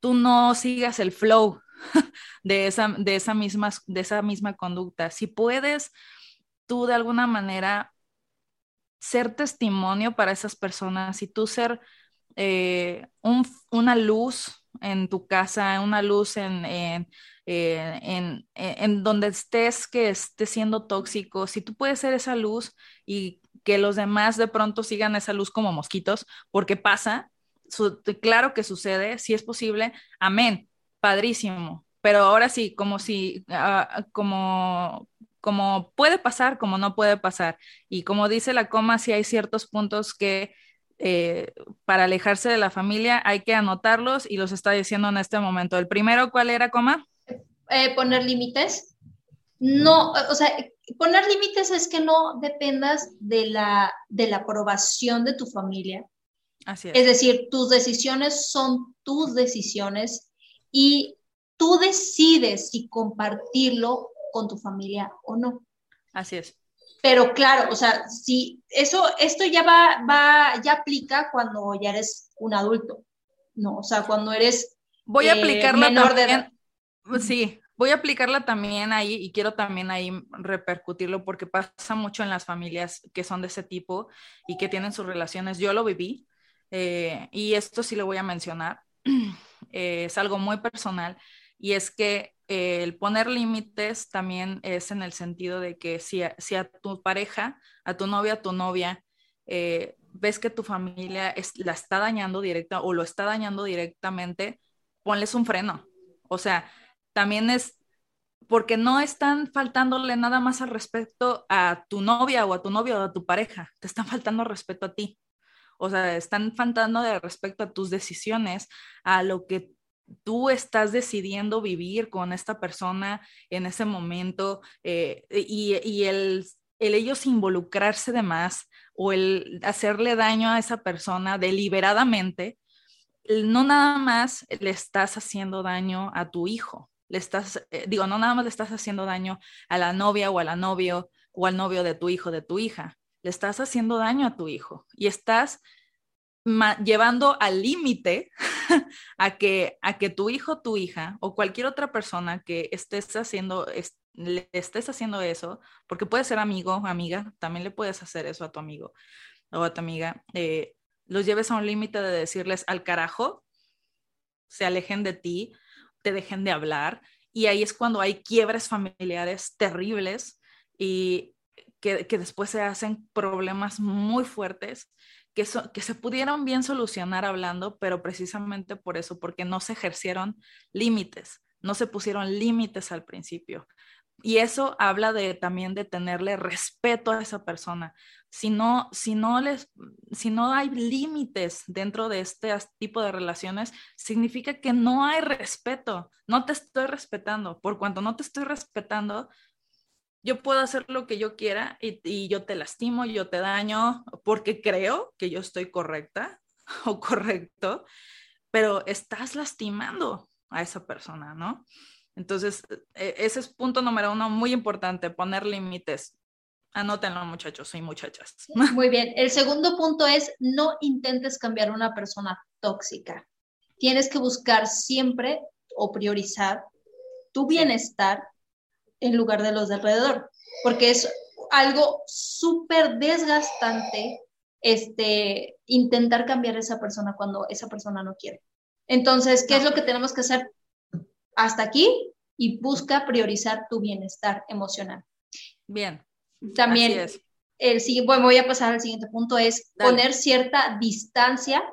tú no sigas el flow [LAUGHS] de esa, de esa, misma, de esa misma conducta. Si puedes tú de alguna manera ser testimonio para esas personas y tú ser eh, una luz en tu casa, una luz en, en, en, en, donde estés que esté siendo tóxico, si tú puedes ser esa luz y que los demás de pronto sigan esa luz como mosquitos, porque pasa, claro que sucede, si es posible, amén, padrísimo, pero ahora sí, como si, ah, como, como puede pasar, como no puede pasar. Y como dice la coma, si hay ciertos puntos que eh, para alejarse de la familia hay que anotarlos y los está diciendo en este momento. El primero, ¿cuál era, coma? Eh, poner límites. No, o sea, poner límites es que no dependas de la, de la aprobación de tu familia, es. decir, tus decisiones son tus decisiones y tú decides si compartirlo con tu familia o no. Así es. Pero claro, o sea, si eso, esto ya va, va, ya aplica cuando ya eres un adulto, ¿no? O sea, cuando eres voy a eh, menor de edad. Sí, voy a aplicarla también ahí y quiero también ahí repercutirlo porque pasa mucho en las familias que son de ese tipo y que tienen sus relaciones. Yo lo viví, eh, y esto sí lo voy a mencionar, [CLEARS THROAT] eh, es algo muy personal, y es que eh, el poner límites también es en el sentido de que si a, tu pareja, a tu novia, a tu novia, ves que tu familia la está dañando directa o lo está dañando directamente, ponles un freno. O sea, también es porque no están faltándole nada más al respecto a tu novia o a tu novio o a tu pareja, te están faltando respeto a ti. O sea, están faltando de respecto a tus decisiones, a lo que tú estás decidiendo vivir con esta persona en ese momento eh, y, el, ellos involucrarse de más o el hacerle daño a esa persona deliberadamente, no nada más le estás haciendo daño a tu hijo, le estás, eh, digo, no nada más le estás haciendo daño a la novia o a la novio o al novio de tu hijo, de tu hija, le estás haciendo daño a tu hijo y estás llevando al límite [LAUGHS] a que, a que tu hijo, tu hija o cualquier otra persona que estés haciendo, le estés haciendo eso, porque puede ser amigo, amiga, también le puedes hacer eso a tu amigo o a tu amiga, eh, los lleves a un límite de decirles al carajo, se alejen de ti, te dejen de hablar, y ahí es cuando hay quiebres familiares terribles y que, después se hacen problemas muy fuertes que, que se pudieron bien solucionar hablando, pero precisamente por eso, porque no se ejercieron límites, no se pusieron límites al principio. Y eso habla de también de tenerle respeto a esa persona. Si no, si no, les, si no hay límites dentro de este tipo de relaciones, significa que no hay respeto. No te estoy respetando. Por cuanto no te estoy respetando, yo puedo hacer lo que yo quiera y, yo te lastimo, yo te daño porque creo que yo estoy correcta [LAUGHS] o correcto, pero estás lastimando a esa persona, ¿no? Entonces, e, ese es punto número uno, muy importante, poner límites. Anótenlo, muchachos y muchachas. [LAUGHS] Muy bien. El segundo punto es no intentes cambiar a una persona tóxica. Tienes que buscar siempre o priorizar tu bienestar en lugar de los de alrededor, porque es algo súper desgastante este, intentar cambiar a esa persona cuando esa persona no quiere. Entonces, ¿qué es lo que tenemos que hacer hasta aquí? Y busca priorizar tu bienestar emocional. Bien. También, el, bueno, voy a pasar al siguiente punto, es poner cierta distancia,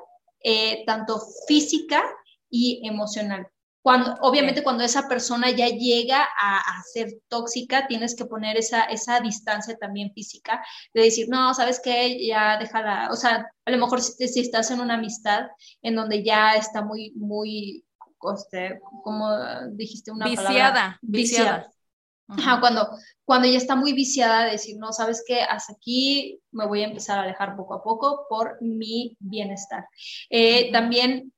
eh, tanto física y emocional. Cuando, obviamente cuando esa persona ya llega a, ser tóxica, tienes que poner esa, esa distancia también física, de decir, no, sabes qué, ya déjala, o sea, a lo mejor si, estás en una amistad en donde ya está muy, muy, este, como dijiste una viciada, palabra, viciada. Ajá, cuando, cuando ya está muy viciada, decir, no, sabes qué, hasta aquí me voy a empezar a alejar poco a poco por mi bienestar. Eh, también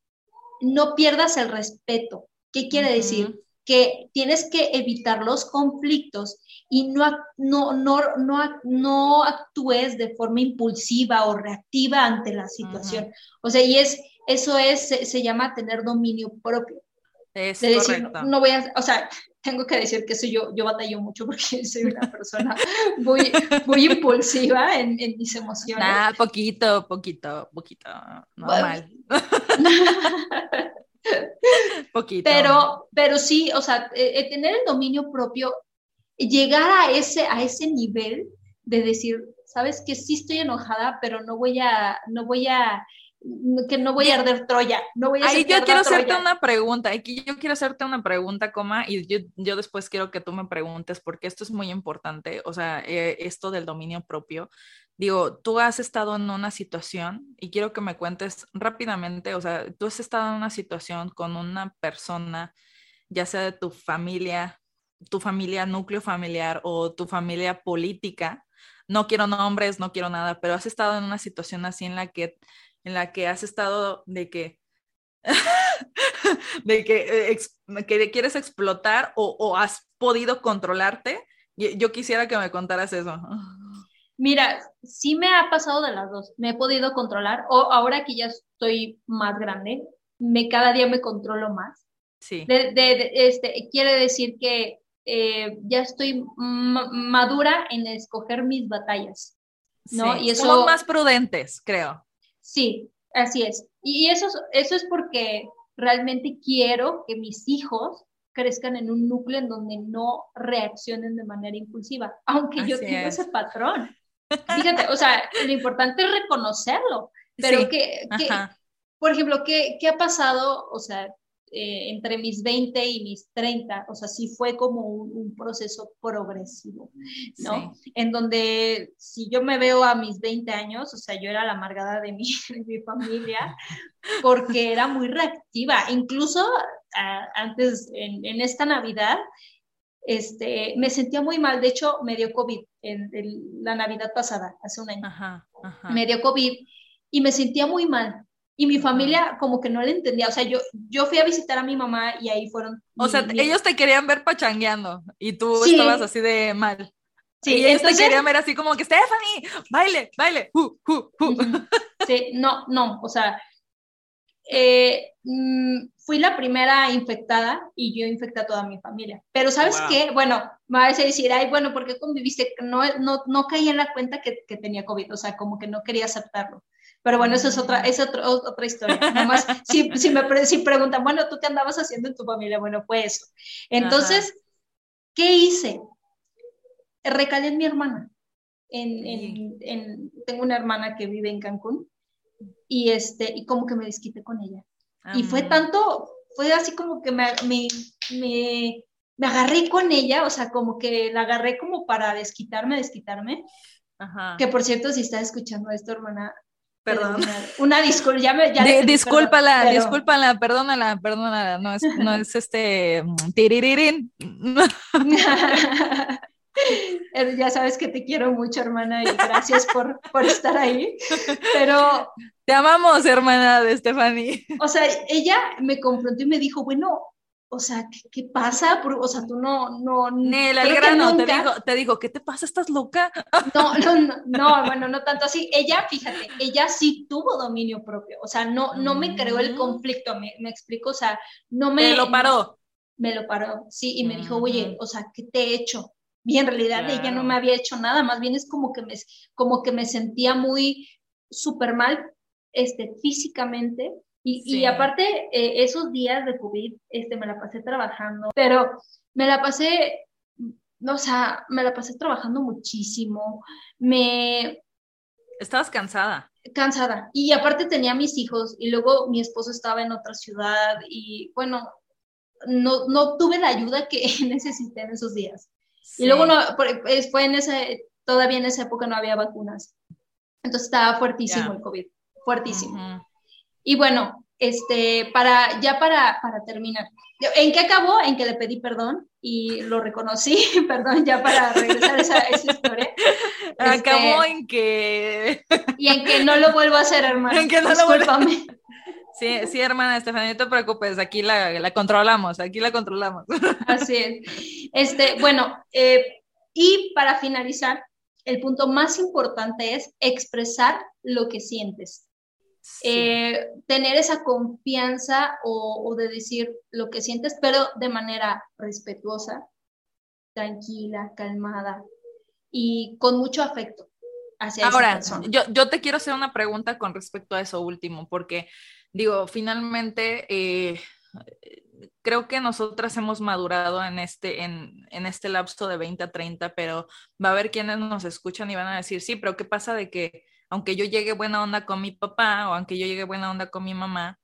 no pierdas el respeto ¿Qué quiere decir? Que tienes que evitar los conflictos y no, no, no, no, no actúes de forma impulsiva o reactiva ante la situación. O sea, y es, eso es, se, llama tener dominio propio. Es decir, no, voy a, o sea, tengo que decir que eso yo, yo batallo mucho porque [LAUGHS] soy una persona muy, muy impulsiva en, en mis emociones. Nah, poquito, poquito, poquito, normal. [LAUGHS] [LAUGHS] [LAUGHS] Poquito. Pero, pero sí, o sea, eh, eh, tener el dominio propio, llegar a ese, a ese nivel de decir, sabes que sí estoy enojada, pero no voy a, no voy a, que no voy a arder Troya, no voy a Ahí yo quiero hacerte una pregunta, aquí yo quiero hacerte una pregunta, coma, y yo, yo, después quiero que tú me preguntes, porque esto es muy importante, o sea, eh, esto del dominio propio, digo, tú has estado en una situación y quiero que me cuentes rápidamente, o sea, tú has estado en una situación con una persona, ya sea de tu familia, tu familia, núcleo familiar o tu familia política. No quiero nombres, no quiero nada, pero has estado en una situación así en la que, en la que has estado de que, [LAUGHS] de que, que quieres explotar o has podido controlarte. Yo quisiera que me contaras eso. Mira, sí me ha pasado de las dos. Me he podido controlar. O ahora que ya estoy más grande, me cada día me controlo más. Sí. este, quiere decir que eh, ya estoy madura en escoger mis batallas. ¿no? Y eso, Somos más prudentes, creo. Sí, así es. Y eso, eso es porque realmente quiero que mis hijos crezcan en un núcleo en donde no reaccionen de manera impulsiva, aunque yo tengo ese patrón. Fíjate, o sea, lo importante es reconocerlo, pero que, por ejemplo, ¿qué, ¿qué, ha pasado, o sea, eh, entre mis 20 y mis 30? O sea, sí fue como un, proceso progresivo, ¿no? En donde si yo me veo a mis 20 años, o sea, yo era la amargada de mi, [LAUGHS] de mi familia, porque era muy reactiva, incluso antes, en, en esta Navidad, este, me sentía muy mal. De hecho, me dio COVID en, la Navidad pasada, hace un año. Me dio COVID y me sentía muy mal. Y mi familia como que no le entendía. O sea, yo, yo fui a visitar a mi mamá y ahí fueron... O sea, ellos te querían ver pachangueando y tú estabas así de mal. Sí, y ellos te querían ver así como que, Stephanie, baile, baile. Sí, no, no, o sea, eh, mm, fui la primera infectada y yo infecté a toda mi familia. Pero ¿sabes qué? Bueno, me vas a decir, ay, bueno, ¿por qué conviviste? No, no, no caí en la cuenta que, que, tenía COVID, o sea, como que no quería aceptarlo. Pero bueno, eso es otra, es otra, otra historia. Nomás, [LAUGHS] si, si, me si preguntan, bueno, ¿tú qué andabas haciendo en tu familia? Bueno, fue eso. Entonces, ¿qué hice? Recalé en mi hermana. En, en, en, tengo una hermana que vive en Cancún y, este, y como que me desquité con ella. y fue ah. tanto, fue así como que me, me, me, me, agarré con ella, o sea, como que la agarré como para desquitarme, desquitarme. Ajá. Que por cierto, si estás escuchando esto, hermana, Perdón. Una, disculpa, ya me... Ya discúlpala, discúlpala, perdónala, perdónala, no es, no es este tiririrín. [LAUGHS] [LAUGHS] ya sabes que te quiero mucho, hermana, y gracias por, por estar ahí. Pero. Te amamos, hermana de Stephanie. O sea, ella me confrontó y me dijo, bueno, o sea, ¿qué, pasa? O sea, tú no, no. Nel, al grano, te digo, te digo, ¿qué te pasa? ¿Estás loca? No, no, no, bueno, no tanto así. Ella, fíjate, ella sí tuvo dominio propio. O sea, no, no me creó el mm. conflicto, me, me explico, o sea, no me. Te lo paró. me lo paró, sí, y me dijo, oye, o sea, ¿qué te he hecho? Y en realidad ella no me había hecho nada, más bien es como que me, como que me sentía muy súper mal este, físicamente. Y, y aparte, eh, esos días de COVID, este, me la pasé trabajando, pero me la pasé, o sea, me la pasé trabajando muchísimo. Me... Estabas cansada. Cansada. Y aparte tenía mis hijos y luego mi esposo estaba en otra ciudad y bueno, no, no tuve la ayuda que [LAUGHS] necesité en esos días. Y luego no, fue en ese, todavía en esa época no había vacunas. Entonces estaba fuertísimo el COVID, fuertísimo. Y bueno, este, para, ya para, para terminar, ¿en qué acabó? En que le pedí perdón y lo reconocí, [LAUGHS] perdón, ya para regresar a esa, esa historia. [LAUGHS] Acabó este, en que... Y en que no lo vuelvo a hacer, hermano. [LAUGHS] En que no lo vuelvo a Sí, sí, hermana Estefanía, no te preocupes, aquí la, la, controlamos, aquí la controlamos. [LAUGHS] Así es. Este, bueno, eh, y para finalizar, el punto más importante es expresar lo que sientes. Eh, tener esa confianza o, o, de decir lo que sientes, pero de manera respetuosa, tranquila, calmada y con mucho afecto hacia Ahora, esa persona. Yo, yo te quiero hacer una pregunta con respecto a eso último, porque digo, finalmente, eh, creo que nosotras hemos madurado en este, en, en, este lapso de 20 a 30, pero va a haber quienes nos escuchan y van a decir, sí, pero ¿qué pasa de que aunque yo llegue buena onda con mi papá o aunque yo llegue buena onda con mi mamá,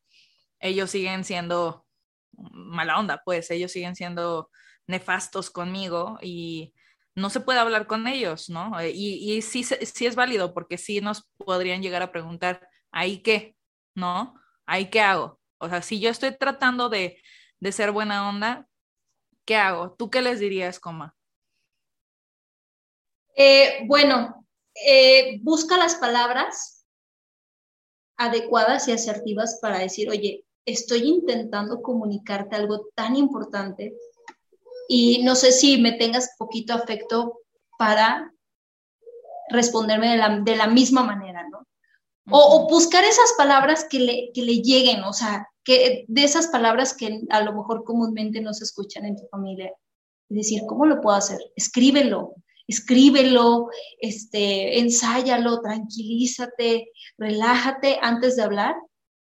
ellos siguen siendo mala onda, pues ellos siguen siendo nefastos conmigo y no se puede hablar con ellos, ¿no? Y, y sí, sí es válido porque sí nos podrían llegar a preguntar, ¿ahí qué? ¿No? ¿Ahí qué hago? O sea, si yo estoy tratando de, ser buena onda, ¿qué hago? ¿Tú qué les dirías, coma? Eh, bueno, eh, busca las palabras adecuadas y asertivas para decir, oye, estoy intentando comunicarte algo tan importante y no sé si me tengas poquito afecto para responderme de la, de la misma manera, ¿no? O, buscar esas palabras que le, que le lleguen, o sea, que de esas palabras que a lo mejor comúnmente no se escuchan en tu familia. Es decir, ¿cómo lo puedo hacer? Escríbelo, escríbelo, este, ensáyalo, tranquilízate, relájate antes de hablar.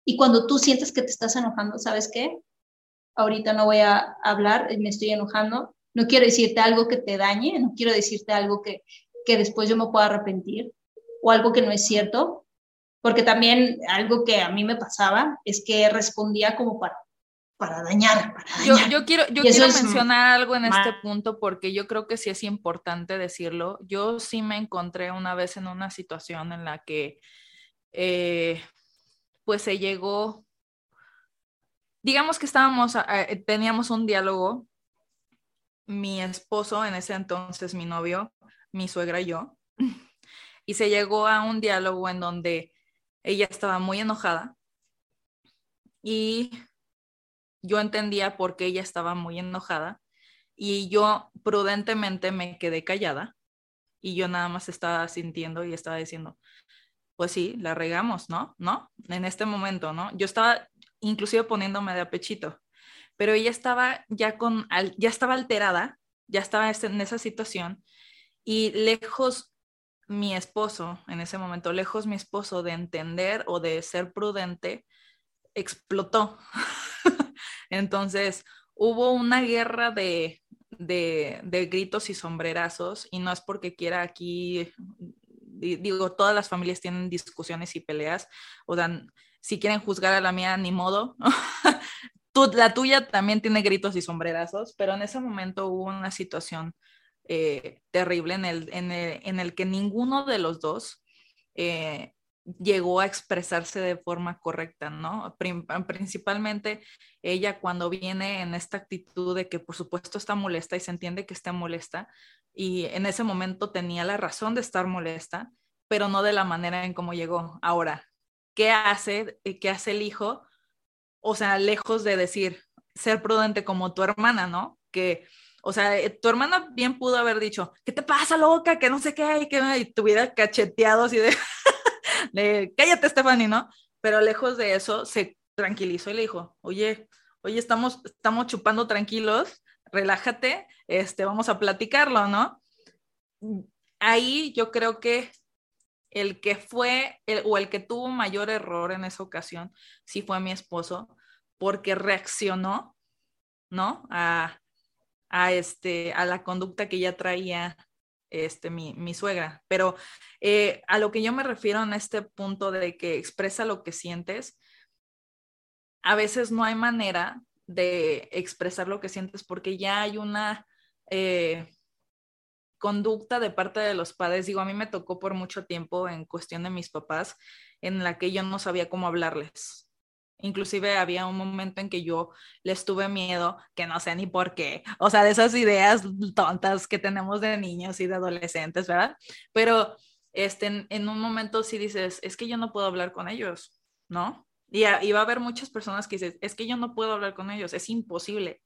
Y cuando tú sientes que te estás enojando, ¿sabes qué? Ahorita no voy a hablar, me estoy enojando. No quiero decirte algo que te dañe, no quiero decirte algo que, que después yo me pueda arrepentir o algo que no es cierto porque también algo que a mí me pasaba es que respondía como para, para dañar. Yo, quiero, yo quiero mencionar algo en este punto porque yo creo que sí es importante decirlo. Yo sí me encontré una vez en una situación en la que eh, pues se llegó, digamos que estábamos, eh, teníamos un diálogo, mi esposo en ese entonces, mi novio, mi suegra y yo, [LAUGHS] y se llegó a un diálogo en donde ella estaba muy enojada y yo entendía por qué ella estaba muy enojada y yo prudentemente me quedé callada y yo nada más estaba sintiendo y estaba diciendo, pues sí, la regamos, ¿no? ¿No? En este momento, ¿no? Yo estaba inclusive poniéndome de apechito, pero ella estaba ya con, ya estaba alterada, ya estaba en esa situación y lejos mi esposo, en ese momento, lejos mi esposo de entender o de ser prudente, explotó. [LAUGHS] Entonces, hubo una guerra de, de, gritos y sombrerazos y no es porque quiera aquí, digo, todas las familias tienen discusiones y peleas, o dan, si quieren juzgar a la mía, ni modo. [LAUGHS] la tuya también tiene gritos y sombrerazos, pero en ese momento hubo una situación eh, terrible en el, en, el, en el, que ninguno de los dos eh, llegó a expresarse de forma correcta, ¿no? principalmente ella cuando viene en esta actitud de que por supuesto está molesta y se entiende que está molesta y en ese momento tenía la razón de estar molesta, pero no de la manera en cómo llegó. Ahora, ¿qué hace, qué hace el hijo? O sea, lejos de decir, ser prudente como tu hermana, ¿no? Que o sea, eh, tu hermana bien pudo haber dicho, ¿qué te pasa, loca? Que no sé qué, y que y te hubiera cacheteado así [LAUGHS] de, cállate, Stephanie, ¿no? Pero lejos de eso, se tranquilizó y le dijo, oye, oye, estamos, estamos chupando tranquilos, relájate, este, vamos a platicarlo, ¿no? Ahí yo creo que el que fue o el que tuvo mayor error en esa ocasión sí fue mi esposo, porque reaccionó, ¿no? A, este, a la conducta que ya traía este, mi, mi suegra. Pero eh, a lo que yo me refiero en este punto de que expresa lo que sientes, a veces no hay manera de expresar lo que sientes porque ya hay una eh, conducta de parte de los padres. Digo, a mí me tocó por mucho tiempo en cuestión de mis papás en la que yo no sabía cómo hablarles. Inclusive había un momento en que yo les tuve miedo, que no sé ni por qué, o sea, de esas ideas tontas que tenemos de niños y de adolescentes, ¿verdad? Pero este, en, un momento sí dices, es que yo no puedo hablar con ellos, ¿no? Y, y, va a haber muchas personas que dicen, es que yo no puedo hablar con ellos, es imposible.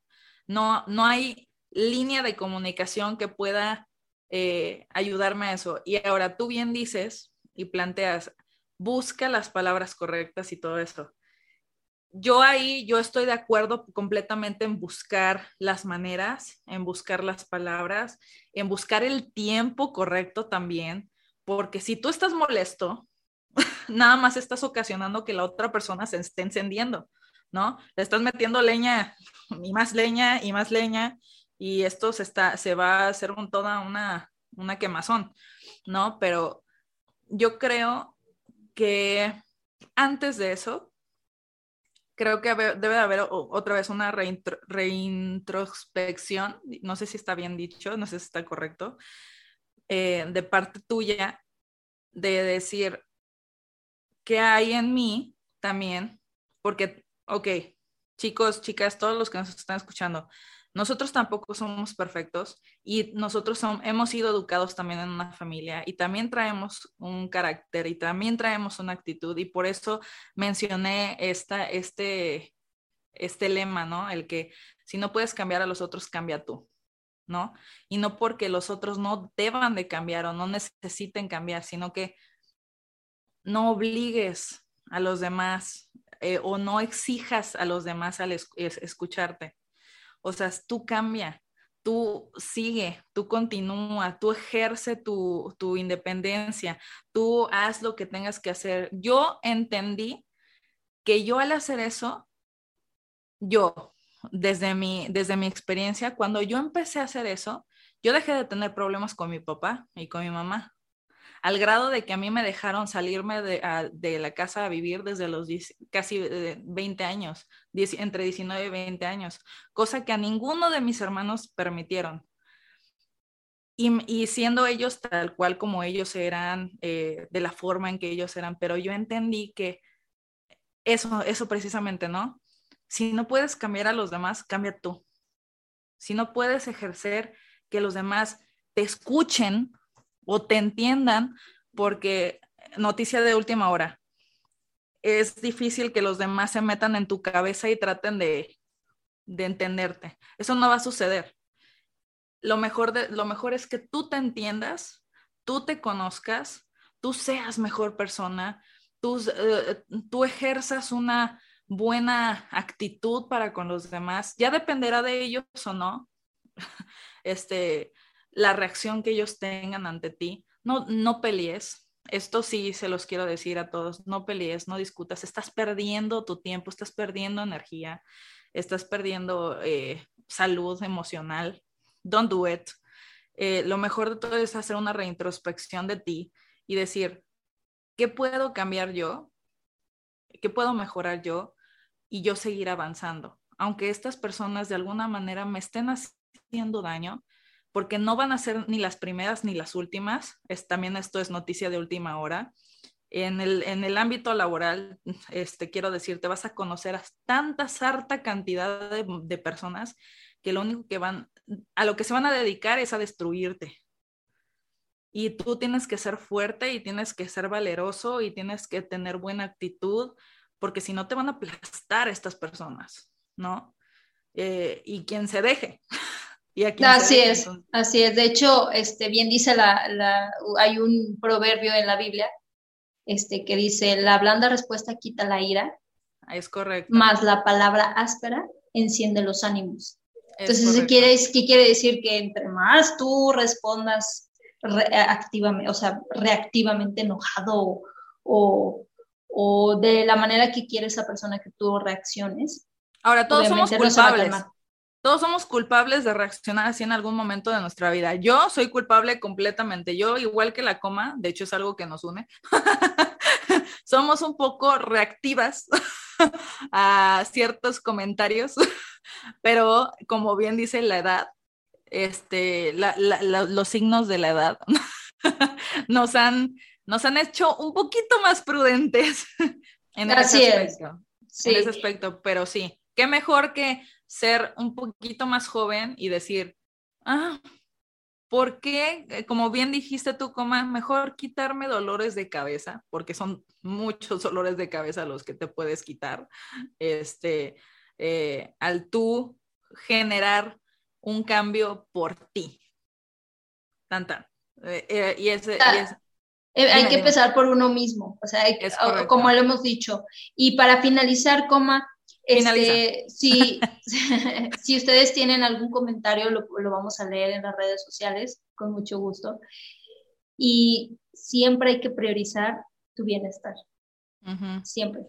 No, no hay línea de comunicación que pueda eh, ayudarme a eso. Y ahora tú bien dices y planteas, busca las palabras correctas y todo eso yo ahí, yo estoy de acuerdo completamente en buscar las maneras, en buscar las palabras, en buscar el tiempo correcto también, porque si tú estás molesto, [LAUGHS] nada más estás ocasionando que la otra persona se esté encendiendo, ¿no? Le estás metiendo leña y más leña y más leña y esto se, está, se va a hacer con toda una, una quemazón, ¿no? Pero yo creo que antes de eso, creo que debe de haber otra vez una reintrospección, no sé si está bien dicho, no sé si está correcto, eh, de parte tuya, de decir qué hay en mí también, porque, ok, chicos, chicas, todos los que nos están escuchando, nosotros tampoco somos perfectos y nosotros hemos sido educados también en una familia y también traemos un carácter y también traemos una actitud y por eso mencioné esta, este, este lema, ¿no? El que si no puedes cambiar a los otros, cambia tú, ¿no? Y no porque los otros no deban de cambiar o no necesiten cambiar, sino que no obligues a los demás eh, o no exijas a los demás al escucharte o sea, tú cambia, tú sigue, tú continúa, tú ejerce tu, independencia, tú haz lo que tengas que hacer. Yo entendí que yo al hacer eso, yo, desde mi, desde mi experiencia, cuando yo empecé a hacer eso, yo dejé de tener problemas con mi papá y con mi mamá al grado de que a mí me dejaron salirme de, la casa a vivir desde los casi 20 años, entre 19 y 20 años, cosa que a ninguno de mis hermanos permitieron. Y, siendo ellos tal cual como ellos eran, eh, de la forma en que ellos eran, pero yo entendí que eso, eso precisamente, ¿no? Si no puedes cambiar a los demás, cambia tú. Si no puedes ejercer que los demás te escuchen, o te entiendan, porque noticia de última hora, es difícil que los demás se metan en tu cabeza y traten de, entenderte. Eso no va a suceder. Lo mejor, de, lo mejor es que tú te entiendas, tú te conozcas, tú seas mejor persona, tú, eh, tú ejerzas una buena actitud para con los demás. Ya dependerá de ellos o no. [LAUGHS] Este, la reacción que ellos tengan ante ti. No, no pelees. Esto sí se los quiero decir a todos. No pelees, no discutas. Estás perdiendo tu tiempo, estás perdiendo energía, estás perdiendo eh, salud emocional. Don't do it. Eh, lo mejor de todo es hacer una reintrospección de ti y decir, ¿qué puedo cambiar yo? ¿Qué puedo mejorar yo? Y yo seguir avanzando. Aunque estas personas de alguna manera me estén haciendo daño, porque no van a ser ni las primeras ni las últimas. Es, también esto es noticia de última hora. En el, en el ámbito laboral, este, quiero decirte, vas a conocer a tanta, harta cantidad de, de personas que lo único que van, a lo que se van a dedicar es a destruirte. Y tú tienes que ser fuerte y tienes que ser valeroso y tienes que tener buena actitud, porque si no te van a aplastar estas personas, ¿no? Eh, y quien se deje. [LAUGHS] así es, así es. De hecho, este, bien dice la, hay un proverbio en la Biblia este, que dice, la blanda respuesta quita la ira. Es correcto. Más la palabra áspera enciende los ánimos. Entonces, quiere, ¿qué quiere decir? Que entre más tú respondas reactivamente, o sea, reactivamente enojado o, o, de la manera que quiere esa persona que tú reacciones. Ahora, todos somos culpables. Todos somos culpables de reaccionar así en algún momento de nuestra vida. Yo soy culpable completamente. Yo, igual que la coma, de hecho es algo que nos une, [LAUGHS] somos un poco reactivas [LAUGHS] a ciertos comentarios, [LAUGHS] pero como bien dice la edad, este, los signos de la edad nos han, nos han hecho un poquito más prudentes en ese aspecto. En ese aspecto, pero sí, qué mejor que ser un poquito más joven y decir, ah, ¿por qué? Eh, como bien dijiste tú, coma, mejor quitarme dolores de cabeza, porque son [LAUGHS] muchos dolores de cabeza los que te puedes quitar, este, eh, al tú generar un cambio por ti. Tan, tan. Eh, y, ese, hay que empezar por uno mismo, o sea, como lo hemos dicho. Y para finalizar, coma, este, si, [LAUGHS] si ustedes tienen algún comentario, lo, lo, vamos a leer en las redes sociales, con mucho gusto. Y siempre hay que priorizar tu bienestar. Siempre.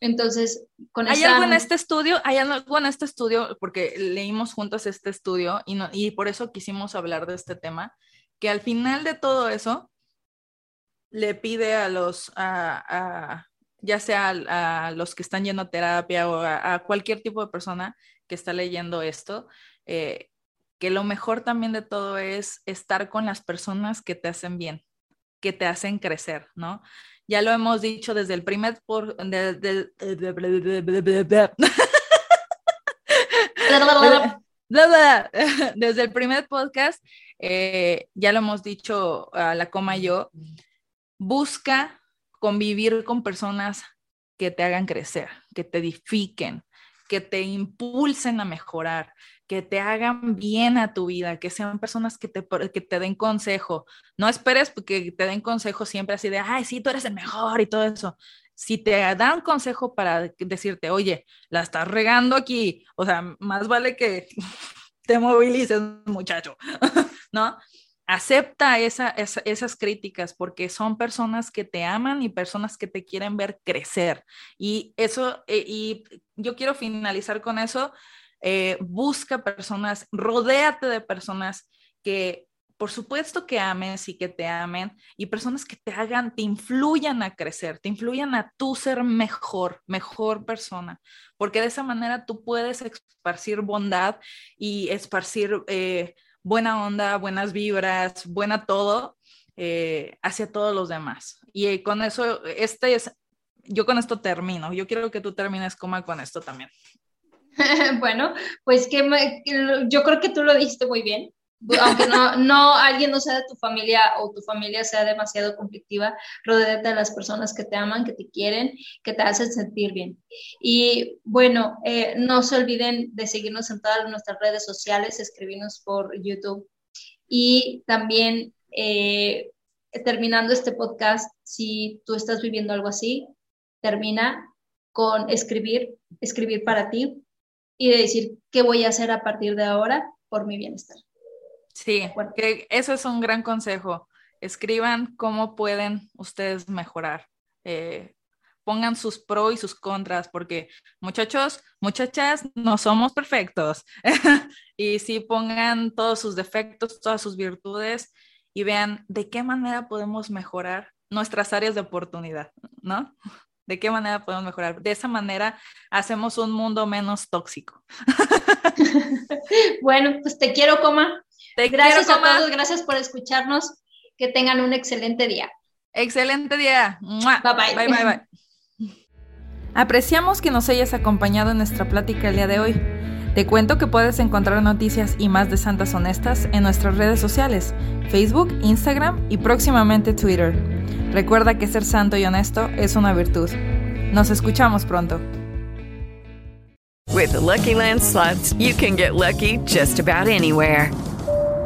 Entonces, con ¿Hay algo en este estudio? ¿Hay algo en este estudio? Porque leímos juntos este estudio y, no, y por eso quisimos hablar de este tema, que al final de todo eso le pide a los, a, ya sea a, los que están yendo a terapia o a, cualquier tipo de persona que está leyendo esto, eh, que lo mejor también de todo es estar con las personas que te hacen bien, que te hacen crecer, ¿no? Ya lo hemos dicho desde el primer por, [LAUGHS] desde el primer podcast, eh, ya lo hemos dicho a la coma y yo, busca convivir con personas que te hagan crecer, que te edifiquen, que te impulsen a mejorar, que te hagan bien a tu vida, que sean personas que te, que te den consejo. No esperes que te den consejo siempre así de, ay, sí, tú eres el mejor y todo eso. Si te dan consejo para decirte, oye, la estás regando aquí, o sea, más vale que [LAUGHS] te movilices, muchacho, [LAUGHS] ¿no? Acepta esas críticas porque son personas que te aman y personas que te quieren ver crecer. Y eso, eh, y yo quiero finalizar con eso eh, busca personas, rodéate de personas que por supuesto que ames y que te amen y personas que te hagan, te influyan a crecer, te influyan a tú ser mejor, mejor persona, porque de esa manera tú puedes esparcir bondad y esparcir eh, buena onda, buenas vibras, buena todo eh, hacia todos los demás. Y con eso, este es, yo con esto termino, yo quiero que tú termines como con esto también. [LAUGHS] bueno, pues que yo creo que tú lo dijiste muy bien. Aunque no, no alguien no sea de tu familia o tu familia sea demasiado conflictiva, rodéate de las personas que te aman, que te quieren, que te hacen sentir bien. Y bueno, eh, no se olviden de seguirnos en todas nuestras redes sociales, escribirnos por YouTube. Y también, eh, terminando este podcast, si tú estás viviendo algo así, termina con escribir, escribir para ti, y de decir qué voy a hacer a partir de ahora por mi bienestar. Sí, que eso es un gran consejo. Escriban cómo pueden ustedes mejorar. Eh, pongan sus pros y sus contras, porque muchachos, muchachas, no somos perfectos. [LAUGHS] y sí pongan todos sus defectos, todas sus virtudes y vean de qué manera podemos mejorar nuestras áreas de oportunidad, ¿no? ¿De qué manera podemos mejorar? De esa manera hacemos un mundo menos tóxico. [LAUGHS] [LAUGHS] bueno, pues te quiero, coma. Gracias a todos, gracias por escucharnos. Que tengan un excelente día. Excelente día. Bye bye. Bye bye bye. Apreciamos que nos hayas acompañado en nuestra plática el día de hoy. Te cuento que puedes encontrar noticias y más de Santas Honestas en nuestras redes sociales, Facebook, Instagram y próximamente Twitter. Recuerda que ser santo y honesto es una virtud. Nos escuchamos pronto. With the Lucky Land slots, you can get lucky just about anywhere.